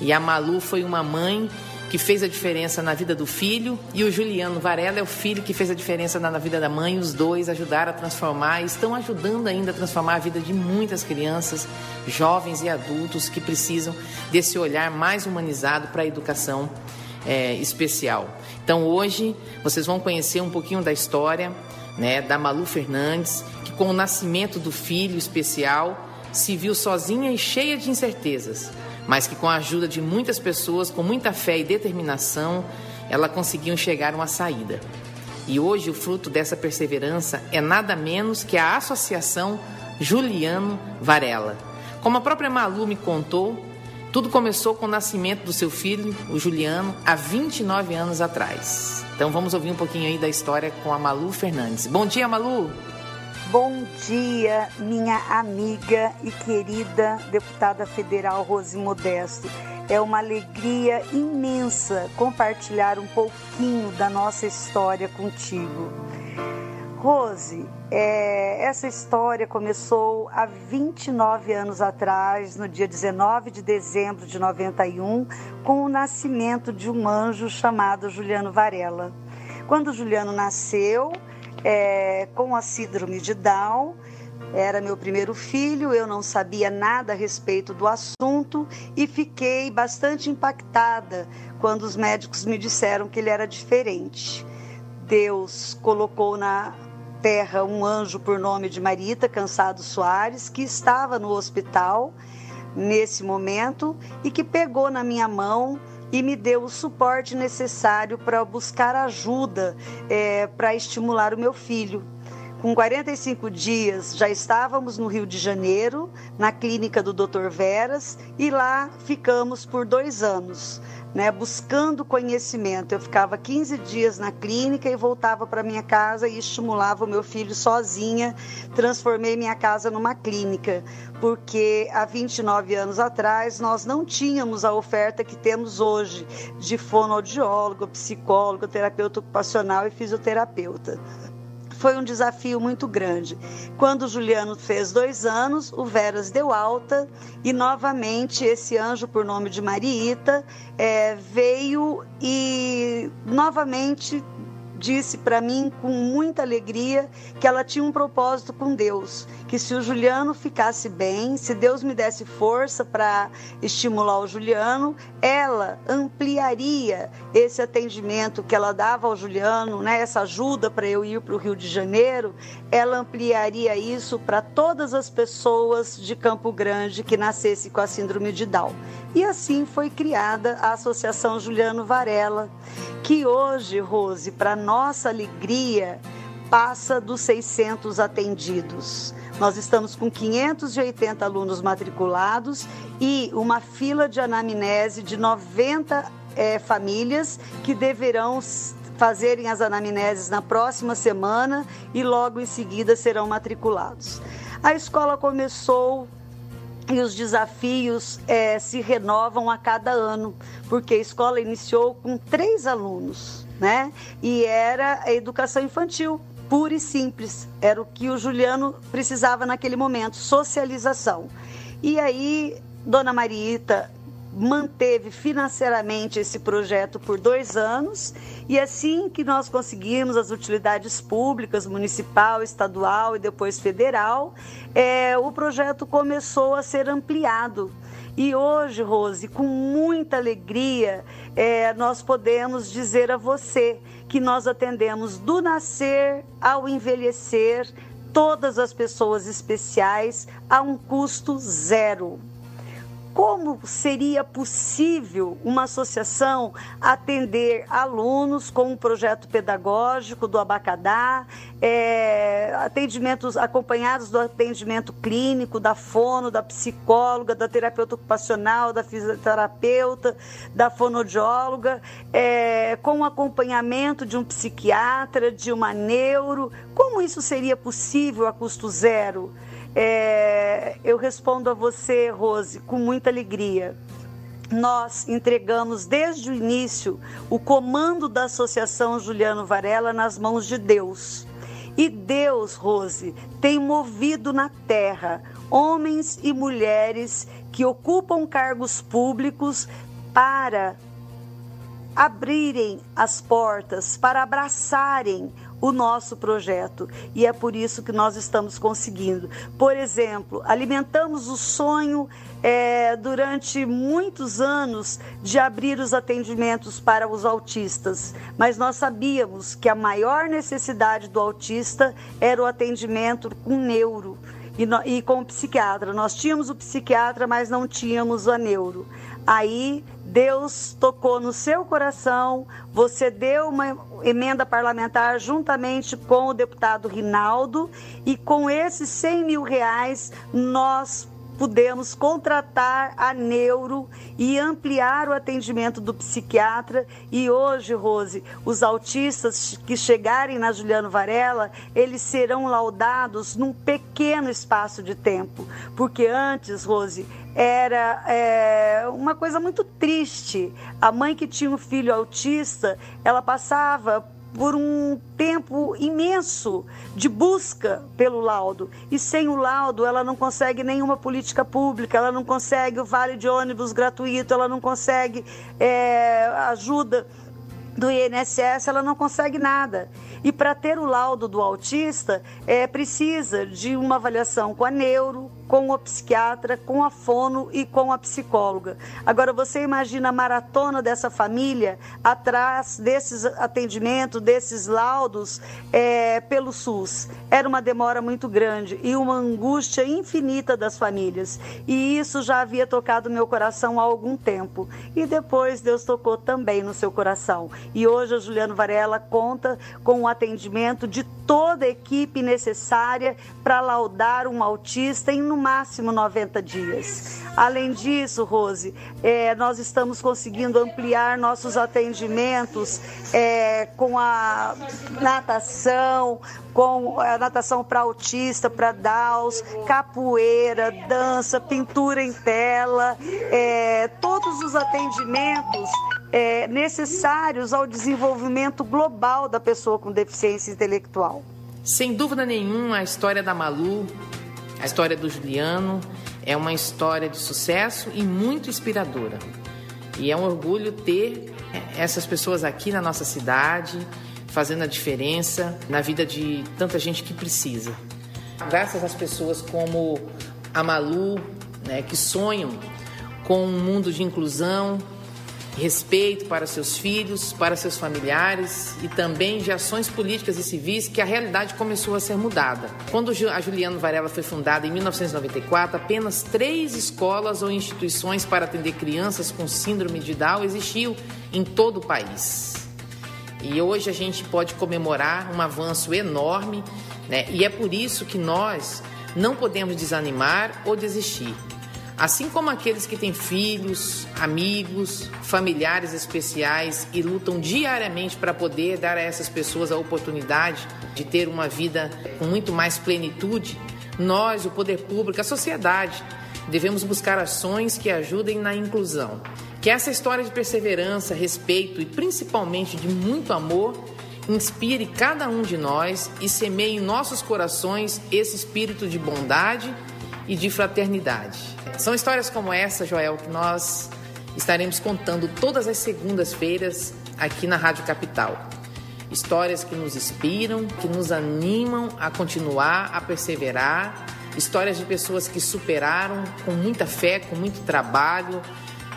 E a Malu foi uma mãe que fez a diferença na vida do filho e o Juliano Varela é o filho que fez a diferença na vida da mãe. Os dois ajudaram a transformar estão ajudando ainda a transformar a vida de muitas crianças, jovens e adultos que precisam desse olhar mais humanizado para a educação é, especial. Então hoje vocês vão conhecer um pouquinho da história né, da Malu Fernandes, que com o nascimento do filho especial se viu sozinha e cheia de incertezas, mas que com a ajuda de muitas pessoas, com muita fé e determinação, ela conseguiu enxergar uma saída. E hoje o fruto dessa perseverança é nada menos que a Associação Juliano Varela. Como a própria Malu me contou, Tudo começou com o nascimento do seu filho, o Juliano, há 29 anos atrás. Então vamos ouvir um pouquinho aí da história com a Malu Fernandes. Bom dia, Malu! Bom dia, minha amiga e querida deputada federal Rose Modesto. É uma alegria imensa compartilhar um pouquinho da nossa história contigo. Rose, é, essa história começou há 29 anos atrás, no dia 19 de dezembro de 91, com o nascimento de um anjo chamado Juliano Varela. Quando Juliano nasceu, é, com a síndrome de Down, era meu primeiro filho, eu não sabia nada a respeito do assunto e fiquei bastante impactada quando os médicos me disseram que ele era diferente. Deus colocou na terra um anjo por nome de Marita Cansado Soares, que estava no hospital nesse momento e que pegou na minha mão e me deu o suporte necessário para buscar ajuda é, para estimular o meu filho. Com 45 dias, já estávamos no Rio de Janeiro, na clínica do Dr. Veras, e lá ficamos por dois anos né, buscando conhecimento. Eu ficava 15 dias na clínica e voltava para minha casa e estimulava o meu filho sozinha. Transformei minha casa numa clínica, porque há 29 anos atrás nós não tínhamos a oferta que temos hoje de fonoaudiólogo, psicólogo, terapeuta ocupacional e fisioterapeuta foi um desafio muito grande. Quando Juliano fez dois anos, o Veras deu alta e novamente esse anjo, por nome de Mariita, é, veio e novamente disse para mim com muita alegria que ela tinha um propósito com Deus, que se o Juliano ficasse bem, se Deus me desse força para estimular o Juliano, ela ampliaria esse atendimento que ela dava ao Juliano, né, essa ajuda para eu ir para o Rio de Janeiro, ela ampliaria isso para todas as pessoas de Campo Grande que nascesse com a síndrome de Down. E assim foi criada a Associação Juliano Varela, que hoje, Rose, para nossa alegria, passa dos 600 atendidos. Nós estamos com 580 alunos matriculados e uma fila de anamnese de 90 é, famílias que deverão fazerem as anamneses na próxima semana e logo em seguida serão matriculados. A escola começou e os desafios é, se renovam a cada ano, porque a escola iniciou com três alunos, né? E era a educação infantil, pura e simples. Era o que o Juliano precisava naquele momento, socialização. E aí, Dona Mariita manteve financeiramente esse projeto por dois anos e assim que nós conseguimos as utilidades públicas, municipal, estadual e depois federal, é, o projeto começou a ser ampliado. E hoje, Rose, com muita alegria, é, nós podemos dizer a você que nós atendemos do nascer ao envelhecer todas as pessoas especiais a um custo zero como seria possível uma associação atender alunos com um projeto pedagógico do Abacadá, é, atendimentos acompanhados do atendimento clínico, da fono, da psicóloga, da terapeuta ocupacional, da fisioterapeuta, da fonodióloga, é, com acompanhamento de um psiquiatra, de uma neuro. Como isso seria possível a custo zero? É, eu respondo a você, Rose, com muita alegria. Nós entregamos desde o início o comando da Associação Juliano Varela nas mãos de Deus. E Deus, Rose, tem movido na terra homens e mulheres que ocupam cargos públicos para abrirem as portas, para abraçarem o nosso projeto e é por isso que nós estamos conseguindo. Por exemplo, alimentamos o sonho é, durante muitos anos de abrir os atendimentos para os autistas, mas nós sabíamos que a maior necessidade do autista era o atendimento com neuro. E, no, e com o psiquiatra. Nós tínhamos o psiquiatra, mas não tínhamos a neuro. Aí Deus tocou no seu coração, você deu uma emenda parlamentar juntamente com o deputado Rinaldo e com esses 100 mil reais nós pudemos contratar a neuro e ampliar o atendimento do psiquiatra. E hoje, Rose, os autistas que chegarem na Juliano Varela, eles serão laudados num pequeno espaço de tempo. Porque antes, Rose, era é, uma coisa muito triste. A mãe que tinha um filho autista, ela passava por um tempo imenso de busca pelo laudo. E sem o laudo, ela não consegue nenhuma política pública, ela não consegue o vale de ônibus gratuito, ela não consegue é, ajuda do INSS, ela não consegue nada. E para ter o laudo do autista, é, precisa de uma avaliação com a neuro, com o psiquiatra, com a fono e com a psicóloga. Agora, você imagina a maratona dessa família atrás desses atendimentos, desses laudos é, pelo SUS. Era uma demora muito grande e uma angústia infinita das famílias. E isso já havia tocado meu coração há algum tempo. E depois Deus tocou também no seu coração. E hoje a Juliano Varela conta com o atendimento de toda a equipe necessária para laudar um autista em no máximo 90 dias. Além disso, Rose, é, nós estamos conseguindo ampliar nossos atendimentos é, com a natação, com a natação para autista, para DAOs, capoeira, dança, pintura em tela, é, todos os atendimentos é, necessários ao desenvolvimento global da pessoa com deficiência intelectual. Sem dúvida nenhuma, a história da Malu, a história do Juliano, é uma história de sucesso e muito inspiradora. E é um orgulho ter essas pessoas aqui na nossa cidade, fazendo a diferença na vida de tanta gente que precisa. Graças às pessoas como a Malu, né, que sonham com um mundo de inclusão, respeito para seus filhos, para seus familiares e também de ações políticas e civis que a realidade começou a ser mudada. Quando a Juliano Varela foi fundada em 1994, apenas três escolas ou instituições para atender crianças com síndrome de Down existiam em todo o país. E hoje a gente pode comemorar um avanço enorme, né? E é por isso que nós não podemos desanimar ou desistir. Assim como aqueles que têm filhos, amigos, familiares especiais e lutam diariamente para poder dar a essas pessoas a oportunidade de ter uma vida com muito mais plenitude, nós, o poder público, a sociedade, devemos buscar ações que ajudem na inclusão. Que essa história de perseverança, respeito e principalmente de muito amor inspire cada um de nós e semeie em nossos corações esse espírito de bondade e de fraternidade. São histórias como essa, Joel, que nós estaremos contando todas as segundas-feiras aqui na Rádio Capital. Histórias que nos inspiram, que nos animam a continuar, a perseverar. Histórias de pessoas que superaram com muita fé, com muito trabalho,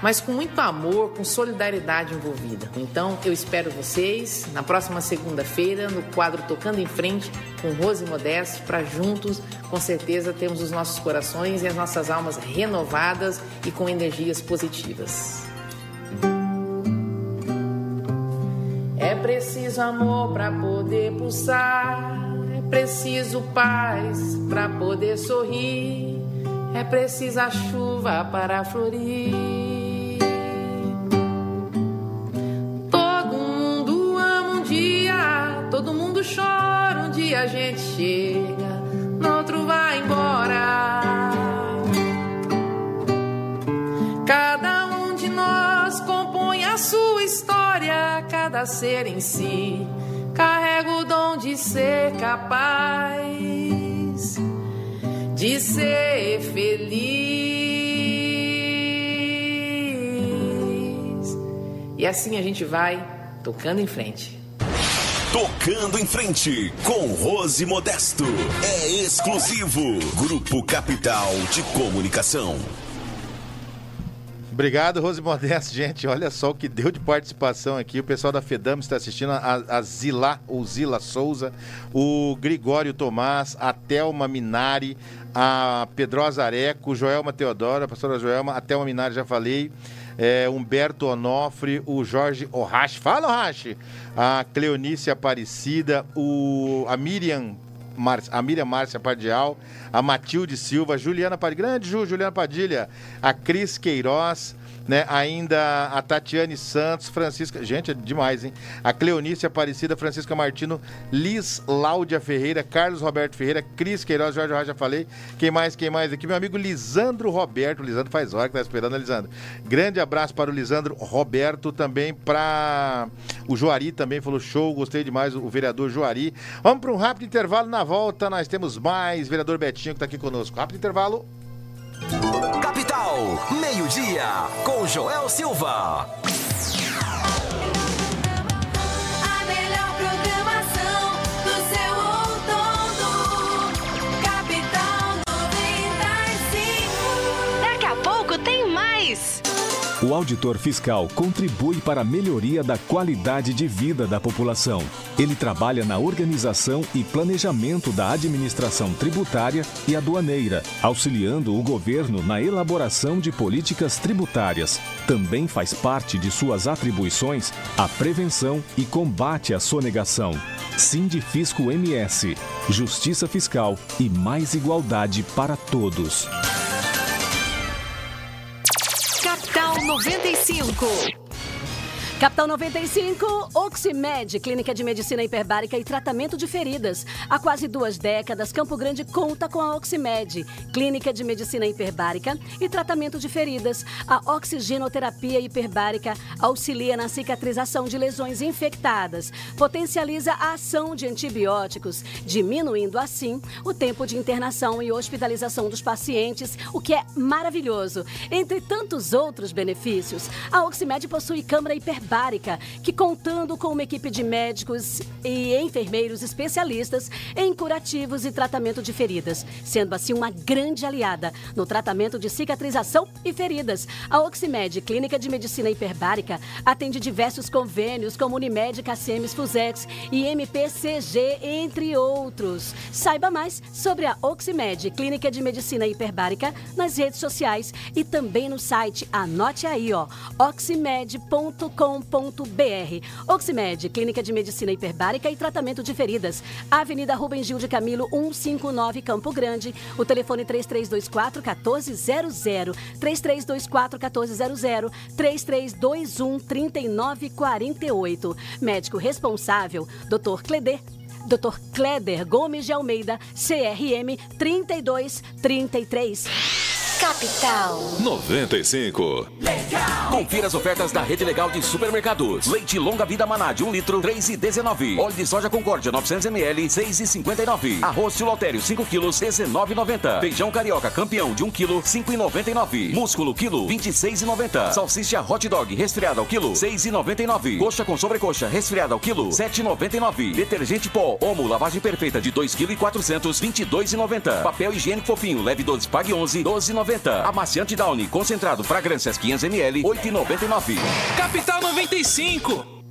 mas com muito amor, com solidariedade envolvida. Então, eu espero vocês na próxima segunda-feira no quadro Tocando em Frente com Rose Modesto para juntos, com certeza, termos os nossos corações e as nossas almas renovadas e com energias positivas. É preciso amor para poder pulsar, é preciso paz para poder sorrir, é preciso a chuva para florir. A gente chega, no outro vai embora. Cada um de nós compõe a sua história, cada ser em si carrega o dom de ser capaz de ser feliz. E assim a gente vai tocando em frente. Tocando em frente com Rose Modesto. É exclusivo. Grupo Capital de Comunicação. Obrigado, Rose Modesto. Gente, olha só o que deu de participação aqui. O pessoal da Fedam está assistindo, a, a Zila, o Zila Souza, o Gregório Tomás, a Thelma Minari, a Pedrosa Areco, Joelma Teodoro, a pastora Joelma, a Thelma Minari, já falei. É, Humberto Onofre, o Jorge Orrache, fala Orrache, a Cleonice Aparecida, o, a Miriam Mar- a Miriam Márcia Padial, a Matilde Silva, Juliana Padilha, grande Ju, Juliana Padilha, a Cris Queiroz, né? Ainda a Tatiane Santos, Francisca. Gente, é demais, hein? A Cleonice Aparecida, Francisca Martino, Liz Láudia Ferreira, Carlos Roberto Ferreira, Cris Queiroz, Jorge Rocha, falei. Quem mais, quem mais aqui? Meu amigo Lisandro Roberto. Lisandro faz hora que tá esperando, né, Lisandro? Grande abraço para o Lisandro Roberto, também para o Joari, também falou show, gostei demais, o vereador Joari. Vamos para um rápido intervalo, na volta nós temos mais, vereador Betinho que tá aqui conosco. Rápido intervalo. Meio-dia, com Joel Silva. O auditor fiscal contribui para a melhoria da qualidade de vida da população. Ele trabalha na organização e planejamento da administração tributária e aduaneira, auxiliando o governo na elaboração de políticas tributárias. Também faz parte de suas atribuições a prevenção e combate à sonegação. Sindifisco MS, Justiça Fiscal e mais igualdade para todos. Capital 95. Capital 95, Oximed, Clínica de Medicina Hiperbárica e Tratamento de Feridas. Há quase duas décadas, Campo Grande conta com a Oximed, Clínica de Medicina Hiperbárica e Tratamento de Feridas. A oxigenoterapia hiperbárica auxilia na cicatrização de lesões infectadas, potencializa a ação de antibióticos, diminuindo assim o tempo de internação e hospitalização dos pacientes, o que é maravilhoso. Entre tantos outros benefícios, a Oximed possui câmara hiperbárica, que contando com uma equipe de médicos e enfermeiros especialistas em curativos e tratamento de feridas, sendo assim uma grande aliada no tratamento de cicatrização e feridas. A Oximed, Clínica de Medicina Hiperbárica, atende diversos convênios como Unimed, Cacemes, Fusex e MPCG, entre outros. Saiba mais sobre a Oximed, Clínica de Medicina Hiperbárica, nas redes sociais e também no site. Anote aí, ó, oximed.com.br. Oximed, Clínica de Medicina Hiperbárica e Tratamento de Feridas. Avenida Rubem Gil de Camilo, 159, Campo Grande. O telefone 3324 1400, 3324 1400, 3321 3948. Médico responsável, Dr. Cleder Dr. Kleder Gomes de Almeida, CRM 3233. Capital. 95. Confira as ofertas da Rede Legal de Supermercados. Leite longa vida maná de 1 litro, 3,19. Óleo de soja Concórdia 900 ml, 6,59. Arroz Silautério 5 quilos, 19,90. Feijão carioca campeão de 1 quilo, 5,99. Músculo quilo, 26,90. Salsicha hot dog resfriada ao quilo, 6,99. Coxa com sobrecoxa resfriada ao quilo, 7,99. Detergente pó Omo lavagem perfeita de 2 kg e 400, 22,90. Papel higiênico fofinho leve 12, pague 11, 12,90. Amaciante Downy concentrado fragrâncias 500 ml, 8,99. Capital 95.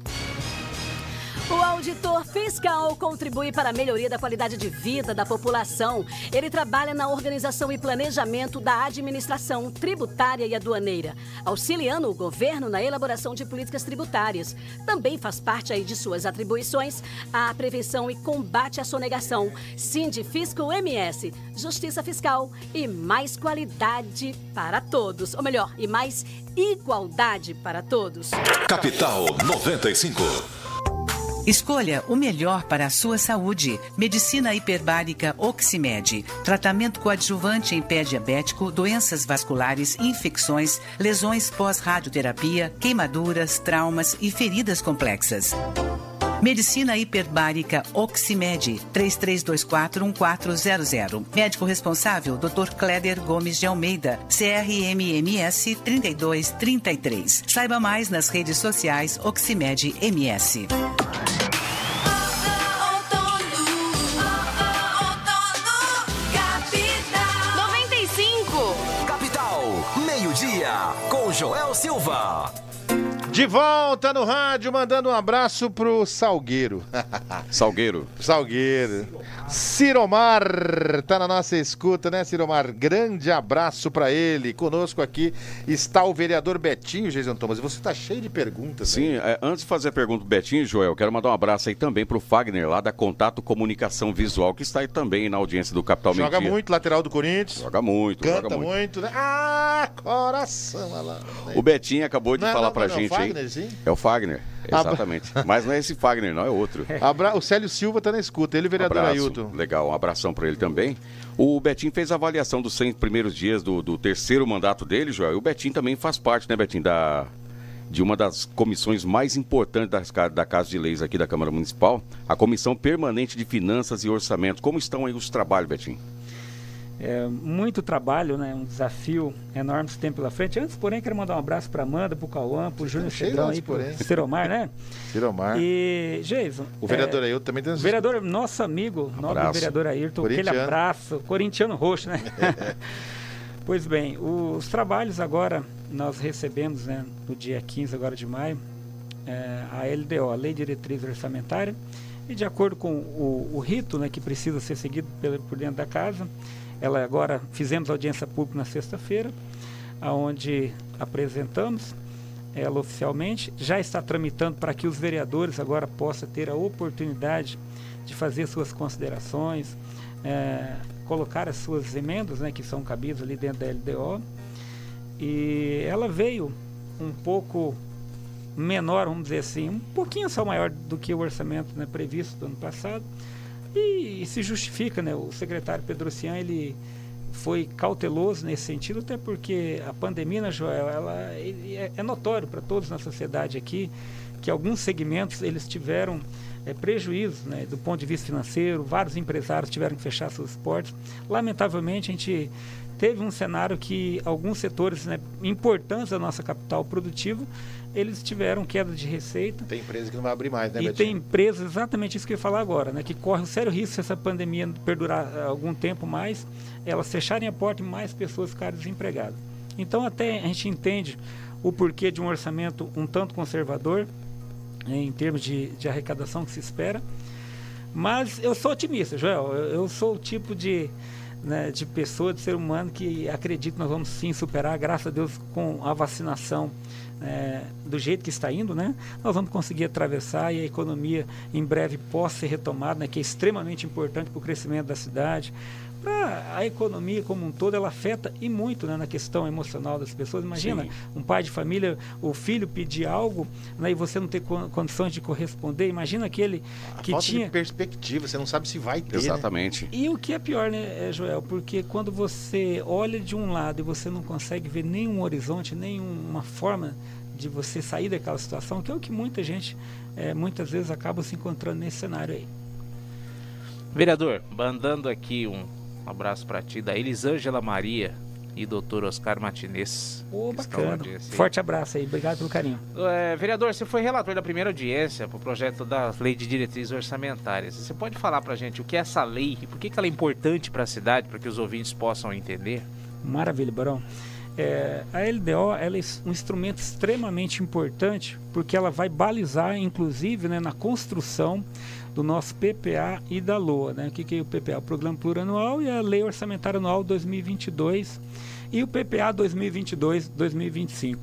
O auditor fiscal contribui para a melhoria da qualidade de vida da população. Ele trabalha na organização e planejamento da administração tributária e aduaneira, auxiliando o governo na elaboração de políticas tributárias. Também faz parte aí de suas atribuições a prevenção e combate à sonegação, Sindifisco MS, Justiça Fiscal e mais qualidade para todos. Ou melhor, e mais igualdade para todos. Capital 95. Escolha o melhor para a sua saúde. Medicina hiperbárica Oximed. Tratamento coadjuvante em pé diabético, doenças vasculares, infecções, lesões pós-radioterapia, queimaduras, traumas e feridas complexas. Medicina hiperbárica Oximed 33241400. Médico responsável Dr. Kleder Gomes de Almeida, CRMMS 3233. Saiba mais nas redes sociais Oximed MS. 95. Capital, meio-dia, com Joel Silva. De volta no rádio, mandando um abraço pro Salgueiro. Salgueiro. Salgueiro. Ciromar tá na nossa escuta, né, Ciromar? Grande abraço pra ele. Conosco aqui está o vereador Betinho, Jason Thomas. Você tá cheio de perguntas. Sim, é, antes de fazer a pergunta pro Betinho, Joel, quero mandar um abraço aí também pro Fagner, lá da Contato Comunicação Visual, que está aí também na audiência do Capital Joga Media. muito, lateral do Corinthians. Joga muito, Canta joga muito. muito, né? Ah, coração, lá. O Betinho acabou de Não, falar não, pra não, gente Fagner, sim? É o Fagner, Abra- exatamente. Mas não é esse Fagner, não, é outro. Abra- O Célio Silva tá na escuta, ele e o vereador Abraço. Ailton. Legal, um abração para ele também. O Betinho fez a avaliação dos 100 primeiros dias do, do terceiro mandato dele, Joel. E o Betinho também faz parte, né, Betinho, da, de uma das comissões mais importantes ca- da Casa de Leis aqui da Câmara Municipal, a Comissão Permanente de Finanças e Orçamento. Como estão aí os trabalhos, Betinho? É, muito trabalho, né? Um desafio enorme esse tempo pela frente. Antes, porém, quero mandar um abraço para Amanda, para o Cauã, para o Júnior Cedrão aí, para Ciromar, né? Ciromar. E, Jason. O vereador é, Ailton também tem vereador, nosso amigo, nobre Abraço. vereador Ayrton, aquele abraço, corintiano roxo, né? pois bem, os trabalhos agora nós recebemos, né, no dia 15 agora de maio, é, a LDO, a Lei de Diretriz Orçamentária, e de acordo com o, o rito né, que precisa ser seguido pela- por dentro da casa, ela agora fizemos audiência pública na sexta-feira, aonde apresentamos ela oficialmente, já está tramitando para que os vereadores agora possam ter a oportunidade de fazer suas considerações, eh, colocar as suas emendas, né, que são cabidas ali dentro da LDO. E ela veio um pouco menor, vamos dizer assim, um pouquinho só maior do que o orçamento né, previsto do ano passado. E, e se justifica, né? O secretário Pedrocian, ele foi cauteloso nesse sentido, até porque a pandemia, né, Joel, ela é, é notório para todos na sociedade aqui que alguns segmentos eles tiveram é, prejuízos né, do ponto de vista financeiro, vários empresários tiveram que fechar suas portas. Lamentavelmente, a gente teve um cenário que alguns setores né, importantes da nossa capital produtiva eles tiveram queda de receita. Tem empresa que não vai abrir mais, né, E Betinho? tem empresas, exatamente isso que eu ia falar agora, né, que corre um sério risco se essa pandemia perdurar eh, algum tempo mais, elas fecharem a porta e mais pessoas ficarem desempregadas. Então, até a gente entende o porquê de um orçamento um tanto conservador, eh, em termos de, de arrecadação que se espera. Mas eu sou otimista, Joel. Eu, eu sou o tipo de, né, de pessoa, de ser humano que acredito que nós vamos sim superar, graças a Deus, com a vacinação é, do jeito que está indo, né? Nós vamos conseguir atravessar e a economia em breve possa ser retomada, né, que é extremamente importante para o crescimento da cidade. Pra a economia como um todo, ela afeta e muito né, na questão emocional das pessoas. Imagina Sim. um pai de família, o filho pedir algo né, e você não ter con- condições de corresponder. Imagina aquele A que falta tinha. de perspectiva, você não sabe se vai ter. né? Exatamente. E o que é pior, né, eh, Joel? Porque quando você olha de um lado e você não consegue ver nenhum horizonte, nenhuma forma de você sair daquela situação, que é o que muita gente, eh, muitas vezes, acaba se encontrando nesse cenário aí. Vereador, mandando aqui um abraço pra ti da Elisângela Maria e doutor Oscar Martinez. Na bacana. Forte abraço aí, obrigado pelo carinho. É, vereador, você foi relator da primeira audiência para o projeto da Lei de Diretrizes Orçamentárias. Você pode falar para a gente o que é essa lei e por que, que ela é importante para a cidade, para que os ouvintes possam entender? Maravilha, Barão. É, a LDO é um instrumento extremamente importante porque ela vai balizar, inclusive, né, na construção do nosso PPA e da LOA. Né? O que, que é o PPA? O Programa Plurianual e a Lei Orçamentária Anual 2022 e o PPA 2022-2025,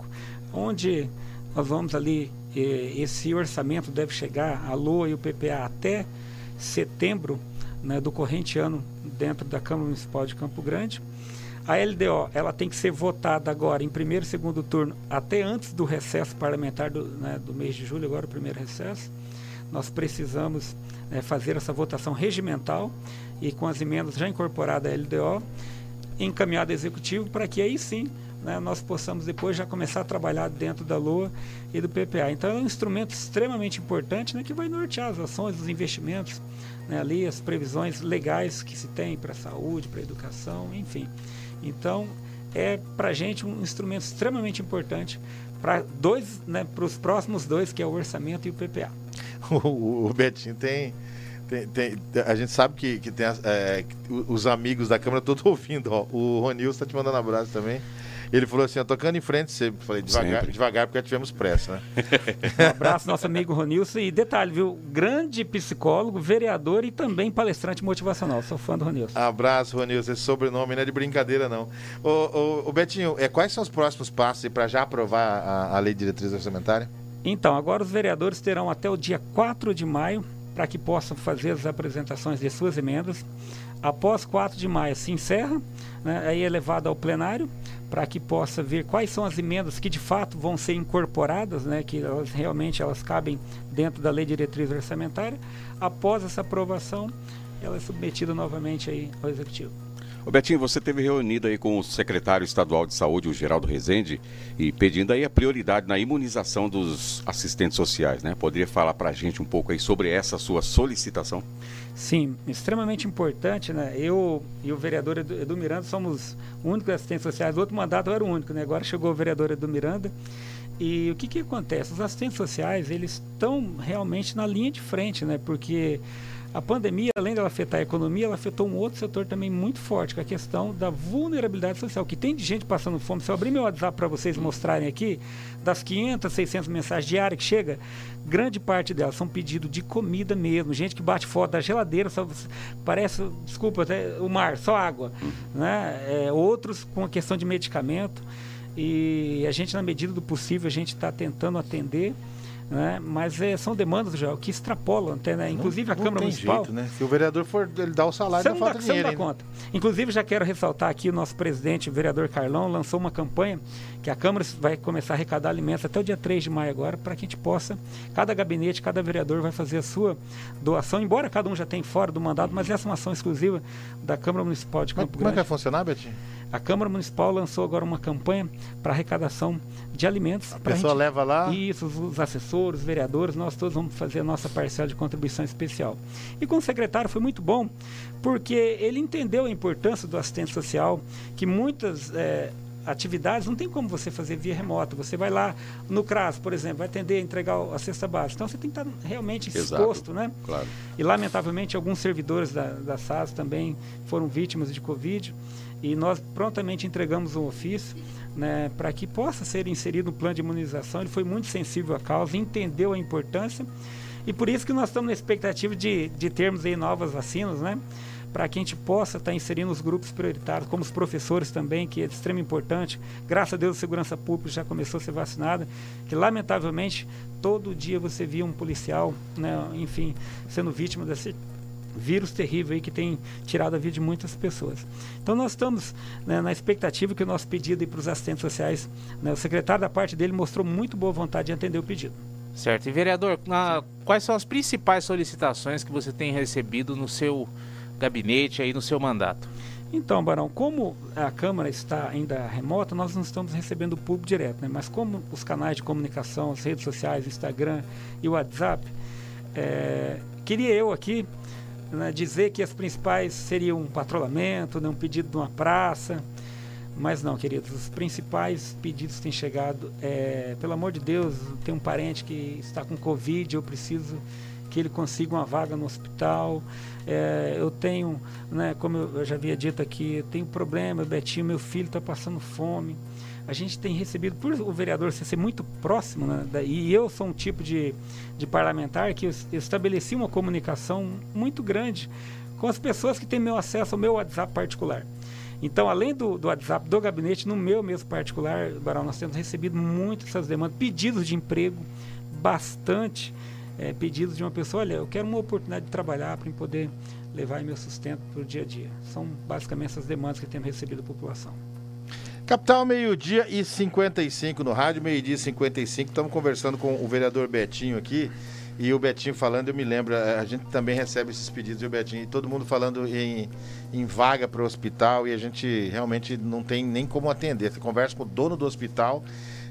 onde nós vamos ali, eh, esse orçamento deve chegar, a LOA e o PPA, até setembro né, do corrente ano dentro da Câmara Municipal de Campo Grande. A LDO ela tem que ser votada agora em primeiro e segundo turno, até antes do recesso parlamentar do, né, do mês de julho, agora o primeiro recesso. Nós precisamos né, fazer essa votação regimental e com as emendas já incorporadas à LDO, encaminhada ao Executivo, para que aí sim né, nós possamos depois já começar a trabalhar dentro da LOA e do PPA. Então é um instrumento extremamente importante né, que vai nortear as ações, os investimentos, né, ali as previsões legais que se tem para a saúde, para a educação, enfim. Então é para a gente um instrumento extremamente importante para dois, né, para os próximos dois, que é o orçamento e o PPA. o, o Betinho tem, tem, tem- A gente sabe que, que tem as- é, o- os amigos da Câmara todos ouvindo. Ó. O Ronilson tá te mandando abraço também. Ele falou assim, ó, tocando em frente, você falei devagar, Sempre. devagar porque tivemos pressa, né? Um abraço, nosso amigo Ronilson. E detalhe, viu? Grande psicólogo, vereador e também palestrante motivacional. Sou fã do Ronilson. Abraço, Ronilson. Esse sobrenome não é de brincadeira, não. Ô, ô, ô, Betinho, é, quais são os próximos passos para já aprovar a, a lei de diretriz orçamentária? Então, agora os vereadores terão até o dia 4 de maio para que possam fazer as apresentações de suas emendas. Após 4 de maio se encerra, né, aí é levado ao plenário para que possa ver quais são as emendas que de fato vão ser incorporadas, né, que elas realmente elas cabem dentro da lei de diretriz orçamentária. Após essa aprovação, ela é submetida novamente aí ao executivo. Ô Betinho, você teve reunido aí com o secretário estadual de saúde, o Geraldo Rezende, e pedindo aí a prioridade na imunização dos assistentes sociais, né? Poderia falar pra gente um pouco aí sobre essa sua solicitação? Sim, extremamente importante, né? Eu e o vereador Edu, Miranda somos únicos assistentes sociais. O outro mandato era o único, né? Agora chegou o vereador Edu Miranda. E o que, que acontece? Os assistentes sociais, eles estão realmente na linha de frente, né? Porque a pandemia, além dela afetar a economia, ela afetou um outro setor também muito forte, que é a questão da vulnerabilidade social. Que tem de gente passando fome. Se eu abrir meu WhatsApp para vocês mostrarem aqui, das 500, 600 mensagens diárias que chega, grande parte delas são pedidos de comida mesmo. Gente que bate foto da geladeira, só, parece, desculpa, até o mar, só água. Né? É, outros com a questão de medicamento. E a gente, na medida do possível, a gente está tentando atender. Né? Mas é, são demandas, Joel, que extrapolam até, né? Inclusive a Não Câmara tem Municipal. jeito, né? Se o vereador for, ele dá o salário, não não dá, falta não dinheiro dá ainda. conta. Inclusive, já quero ressaltar aqui o nosso presidente, o vereador Carlão, lançou uma campanha que a Câmara vai começar a arrecadar alimentos até o dia 3 de maio agora, para que a gente possa, cada gabinete, cada vereador vai fazer a sua doação, embora cada um já tenha fora do mandato, mas essa é uma ação exclusiva da Câmara Municipal de Campo como é que vai Grande. funcionar, Betinho? A Câmara Municipal lançou agora uma campanha para arrecadação de alimentos. A pessoa leva lá? Isso, os, os assessores, os vereadores, nós todos vamos fazer a nossa parcela de contribuição especial. E com o secretário foi muito bom, porque ele entendeu a importância do assistente social, que muitas eh, atividades não tem como você fazer via remota. Você vai lá no CRAS, por exemplo, vai atender, entregar a cesta básica. Então você tem que estar realmente Exato. exposto, né? Claro. E lamentavelmente alguns servidores da, da SAS também foram vítimas de Covid e nós prontamente entregamos um ofício né, para que possa ser inserido no plano de imunização. Ele foi muito sensível à causa, entendeu a importância e por isso que nós estamos na expectativa de, de termos aí novas vacinas, né? Para que a gente possa estar inserindo os grupos prioritários, como os professores também, que é de importante. Graças a Deus a segurança pública já começou a ser vacinada, que lamentavelmente todo dia você via um policial, né, enfim, sendo vítima desse vírus terrível aí que tem tirado a vida de muitas pessoas. Então nós estamos né, na expectativa que o nosso pedido para os assistentes sociais, né, o secretário da parte dele mostrou muito boa vontade de atender o pedido. Certo. E vereador, na- quais são as principais solicitações que você tem recebido no seu gabinete aí no seu mandato? Então, Barão, como a Câmara está ainda remota, nós não estamos recebendo o público direto, né? mas como os canais de comunicação, as redes sociais, Instagram e o WhatsApp, é, queria eu aqui né, dizer que as principais seriam um patrulhamento, né, um pedido de uma praça, mas não, queridos, os principais pedidos têm chegado. É, pelo amor de Deus, tem um parente que está com Covid, eu preciso que ele consiga uma vaga no hospital. É, eu tenho, né, como eu já havia dito aqui, eu tenho problema, Betinho, meu filho está passando fome. A gente tem recebido, por o vereador ser muito próximo, né, da- e eu sou um tipo de, de parlamentar que eu, estabeleci uma comunicação muito grande com as pessoas que têm meu acesso ao meu WhatsApp particular. Então, além do, do WhatsApp do gabinete, no meu mesmo particular, Barão, nós temos recebido muito essas demandas, pedidos de emprego, bastante eh, pedidos de uma pessoa, olha, eu quero uma oportunidade de trabalhar para poder levar meu sustento para o dia a dia. São basicamente essas demandas que temos recebido da população. Capital, meio-dia e 55 no rádio, meio-dia e 55. Estamos conversando com o vereador Betinho aqui. E o Betinho falando, eu me lembro, a gente também recebe esses pedidos, viu, Betinho? E todo mundo falando em, em vaga para o hospital e a gente realmente não tem nem como atender. Você conversa com o dono do hospital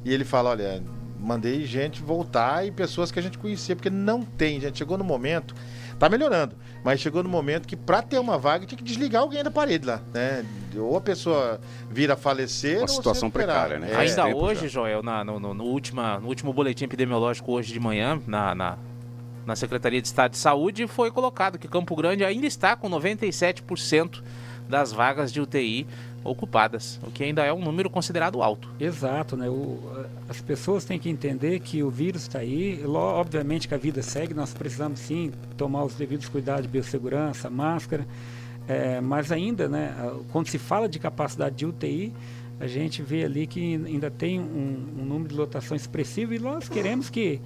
e ele fala: olha, mandei gente voltar e pessoas que a gente conhecia, porque não tem, gente. Chegou no momento, tá melhorando, mas chegou no momento que para ter uma vaga tinha que desligar alguém da parede lá, né? Ou a pessoa vir a falecer. Uma situação precária, né? É, Ainda hoje, já. Joel, na- no, no- no última, no último boletim epidemiológico hoje de manhã, na, na, na Secretaria de Estado de Saúde, foi colocado que Campo Grande ainda está com 97% das vagas de UTI ocupadas, o que ainda é um número considerado alto. Exato, né? O, as pessoas têm que entender que o vírus está aí. Obviamente que a vida segue, nós precisamos sim tomar os devidos cuidados de biossegurança, máscara. É, mas ainda, né, quando se fala de capacidade de UTI, a gente vê ali que ainda tem um, um número de lotação expressivo e nós queremos que,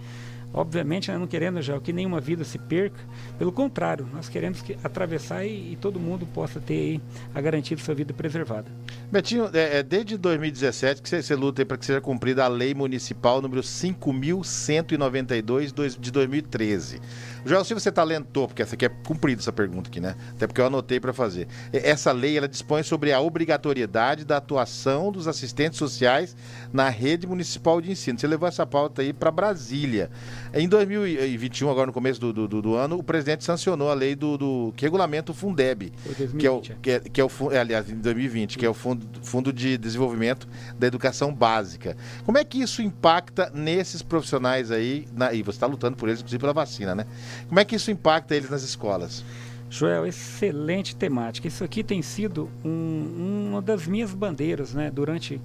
obviamente, nós não queremos já que nenhuma vida se perca. Pelo contrário, nós queremos que atravessar e, e todo mundo possa ter aí a garantia de sua vida preservada. Betinho, é, é desde 2017 que você, você luta para que seja cumprida a lei municipal número 5.192 dois- de 2013. Joel Silva, você talentou, porque essa aqui é cumprida essa pergunta aqui, né? Até porque eu anotei para fazer. Essa lei, ela dispõe sobre a obrigatoriedade da atuação dos assistentes sociais na rede municipal de ensino. Você levou essa pauta aí para Brasília. Em 2021, agora no começo do, do- do- ano, o presidente sancionou a lei do, do que regulamenta o Fundeb, que é o, 2020, é. que é, que é o é, aliás, em 2020, que é o fundo, fundo de Desenvolvimento da Educação Básica. Como é que isso impacta nesses profissionais aí? na- e você está lutando por eles, inclusive pela vacina, né? Como é que isso impacta eles nas escolas? Joel, excelente temática. Isso aqui tem sido um- uma das minhas bandeiras, né? Durante,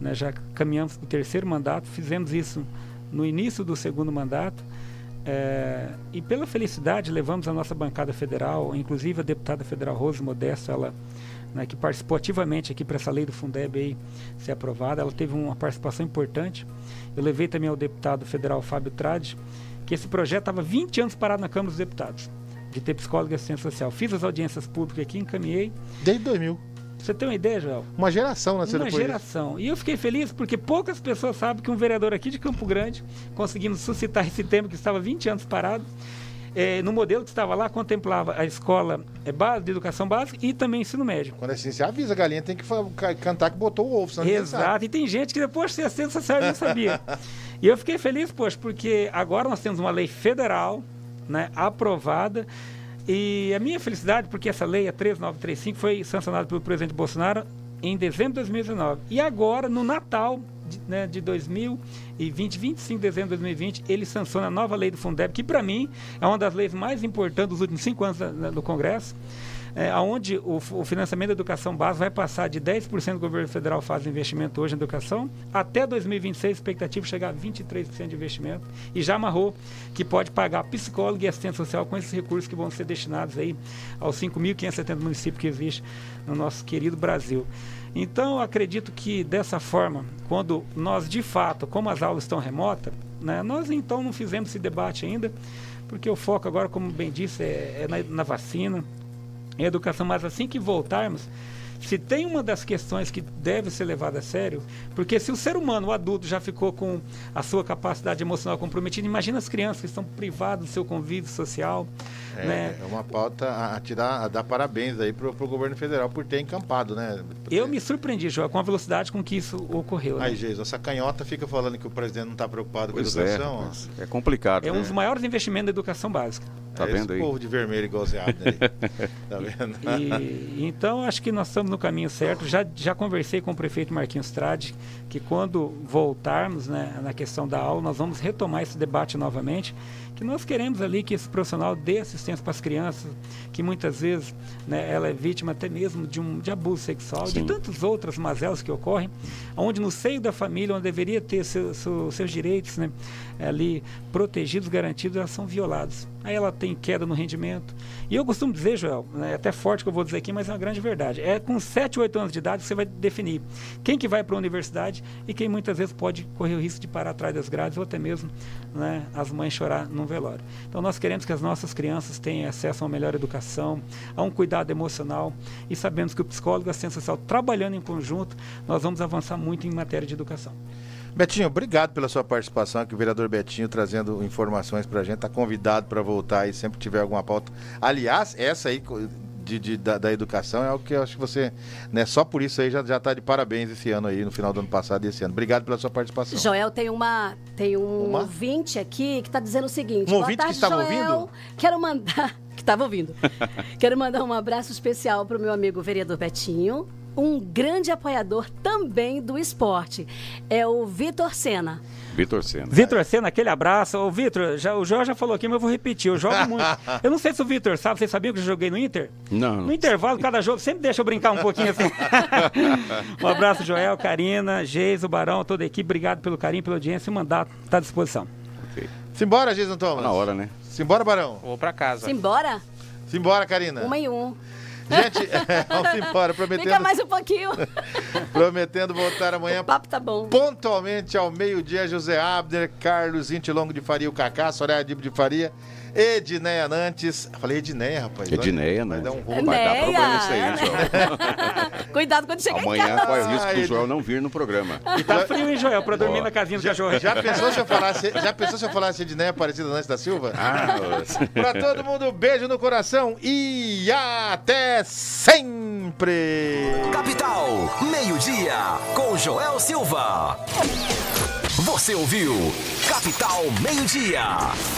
né, já caminhamos para o terceiro mandato, fizemos isso no início do segundo mandato. é, e pela felicidade levamos a nossa bancada federal, inclusive a deputada federal Rose Modesto, ela né, que participou ativamente aqui para essa lei do Fundeb aí ser aprovada, ela teve uma participação importante. Eu levei também ao deputado federal Fábio Trade, que esse projeto estava 20 anos parado na Câmara dos Deputados, de ter psicólogo e assistente social. Fiz as audiências públicas aqui, encaminhei. Desde 2000. Você tem uma ideia, Joel? Uma geração nasceu Uma geração. E eu fiquei feliz porque poucas pessoas sabem que um vereador aqui de Campo Grande conseguimos suscitar esse tema que estava 20 anos parado. Eh, no modelo que estava lá, contemplava a escola eh, base, de educação básica e também ensino médio. Quando é assim, você avisa, a galinha tem que cantar que botou o ovo, senão. Exato, e tem gente que depois de assistente social nem sabia. e eu fiquei feliz, poxa, porque agora nós temos uma lei federal, né, aprovada, e a minha felicidade, porque essa lei, a 13935, foi sancionada pelo presidente Bolsonaro em dezembro de 2019. E agora, no Natal de, né, de 2020, 25 de dezembro de 2020, ele sanciona a nova lei do Fundeb, que para mim é uma das leis mais importantes dos últimos cinco anos do Congresso é, onde o, o financiamento da educação básica vai passar de 10% do governo federal faz investimento hoje em educação, até 2026 a expectativa é chegar a 23% de investimento e já amarrou que pode pagar psicólogo e assistente social com esses recursos que vão ser destinados aí aos 5.570 municípios que existem no nosso querido Brasil. Então, acredito que dessa forma, quando nós de fato, como as aulas estão remotas, né, nós então não fizemos esse debate ainda, porque o foco agora, como bem disse, é, é na, na vacina, em educação, mas assim que voltarmos, se tem uma das questões que deve ser levada a sério, porque se o ser humano, o adulto, já ficou com a sua capacidade emocional comprometida, imagina as crianças que estão privadas do seu convívio social, É, né? é uma pauta a, a tirar, a dar parabéns aí pro, pro governo federal por ter encampado, né? Eu me surpreendi, João, com a velocidade com que isso ocorreu. né? Aí, Geis, essa canhota fica falando que o presidente não está preocupado Pois com a é, educação. ó. rapaz, é complicado. É um né? dos maiores investimentos da educação básica. Tá É vendo esse aí? povo de vermelho igual abre aí. tá vendo? E, então acho que nós estamos no caminho certo. Já, já conversei com o prefeito Marquinhos Trade que quando voltarmos né, na questão da aula, nós vamos retomar esse debate novamente. Que nós queremos ali que esse profissional dê assistência para as crianças, que muitas vezes né, ela é vítima até mesmo de um de abuso sexual, Sim. de tantas outras mazelas que ocorrem, onde no seio da família, onde deveria ter seu- seu- seus direitos né, ali protegidos, garantidos, elas são violados. Aí ela tem queda no rendimento. E eu costumo dizer, Joel, né, é até forte que eu vou dizer aqui, mas é uma grande verdade. É com 7, 8 anos de idade que você vai definir quem que vai para a universidade e quem muitas vezes pode correr o risco de parar atrás das grades ou até mesmo né, as mães chorar num velório. Então nós queremos que as nossas crianças tenham acesso a uma melhor educação, a um cuidado emocional e sabemos que o psicólogo e a assistência social trabalhando em conjunto, nós vamos avançar muito em matéria de educação. Betinho, obrigado pela sua participação aqui, o vereador Betinho trazendo informações pra gente. Tá convidado para voltar aí sempre que tiver alguma pauta. Aliás, essa aí de, de- da, da educação é algo que eu acho que você, né, só por isso aí já, já tá de parabéns esse ano aí, no final do ano passado e esse ano. Obrigado pela sua participação. Joel tem uma tem um Uma? ouvinte aqui que está dizendo o seguinte. Um "Boa ouvinte que tarde, estava Joel. ouvindo? Quero mandar que estava ouvindo. Quero mandar um abraço especial para o meu amigo vereador Betinho, um grande apoiador também do esporte. É o Vitor Sena. Vitor Senna. Vitor Senna, aquele abraço. Ô, Vitor, já, o Jorge já falou aqui, mas eu vou repetir. Eu jogo muito. Eu não sei se o Vitor sabe, vocês sabiam que eu joguei no Inter? Não. No intervalo, cada jogo, sempre deixa eu brincar um pouquinho assim. um abraço, Joel, Karina, Geis, o Barão, toda a equipe. Obrigado pelo carinho, pela audiência. O mandato está à disposição. Simbora, Jason Thomas. Na hora, né? Simbora, Barão. Vou pra casa. Simbora? Simbora, Karina. Uma e um. Gente, vamos embora, prometendo, Fica mais um pouquinho. prometendo voltar amanhã O papo tá bom. pontualmente ao meio-dia. José Abner, Carlos Intilongo de Faria, o Cacá, Soraya Dibo de Faria, Edneia Nantes. Falei Edneia, rapaz. Edneia, Vai né? dar um rolo. Vai dar problema isso aí, hein, Joel? Cuidado quando chegar em Amanhã corre o risco do Joel não vir no programa. E tá frio, hein, Joel, pra dormir Ó, na casinha do cachorro. Já pensou se eu falasse, já pensou se eu falasse Edneia Aparecida Nantes da Silva? Ah, Pra todo mundo, beijo no coração e até sempre! Capital, meio-dia, com Joel Silva. Você ouviu Capital Meio-Dia.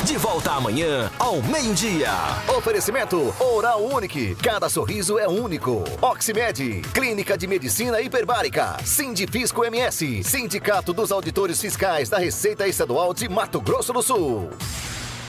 De volta amanhã ao meio-dia. Oferecimento Oral Unique. Cada sorriso é único. Oximed, Clínica de Medicina Hiperbárica. Sindifisco MS, Sindicato dos Auditores Fiscais da Receita Estadual de Mato Grosso do Sul.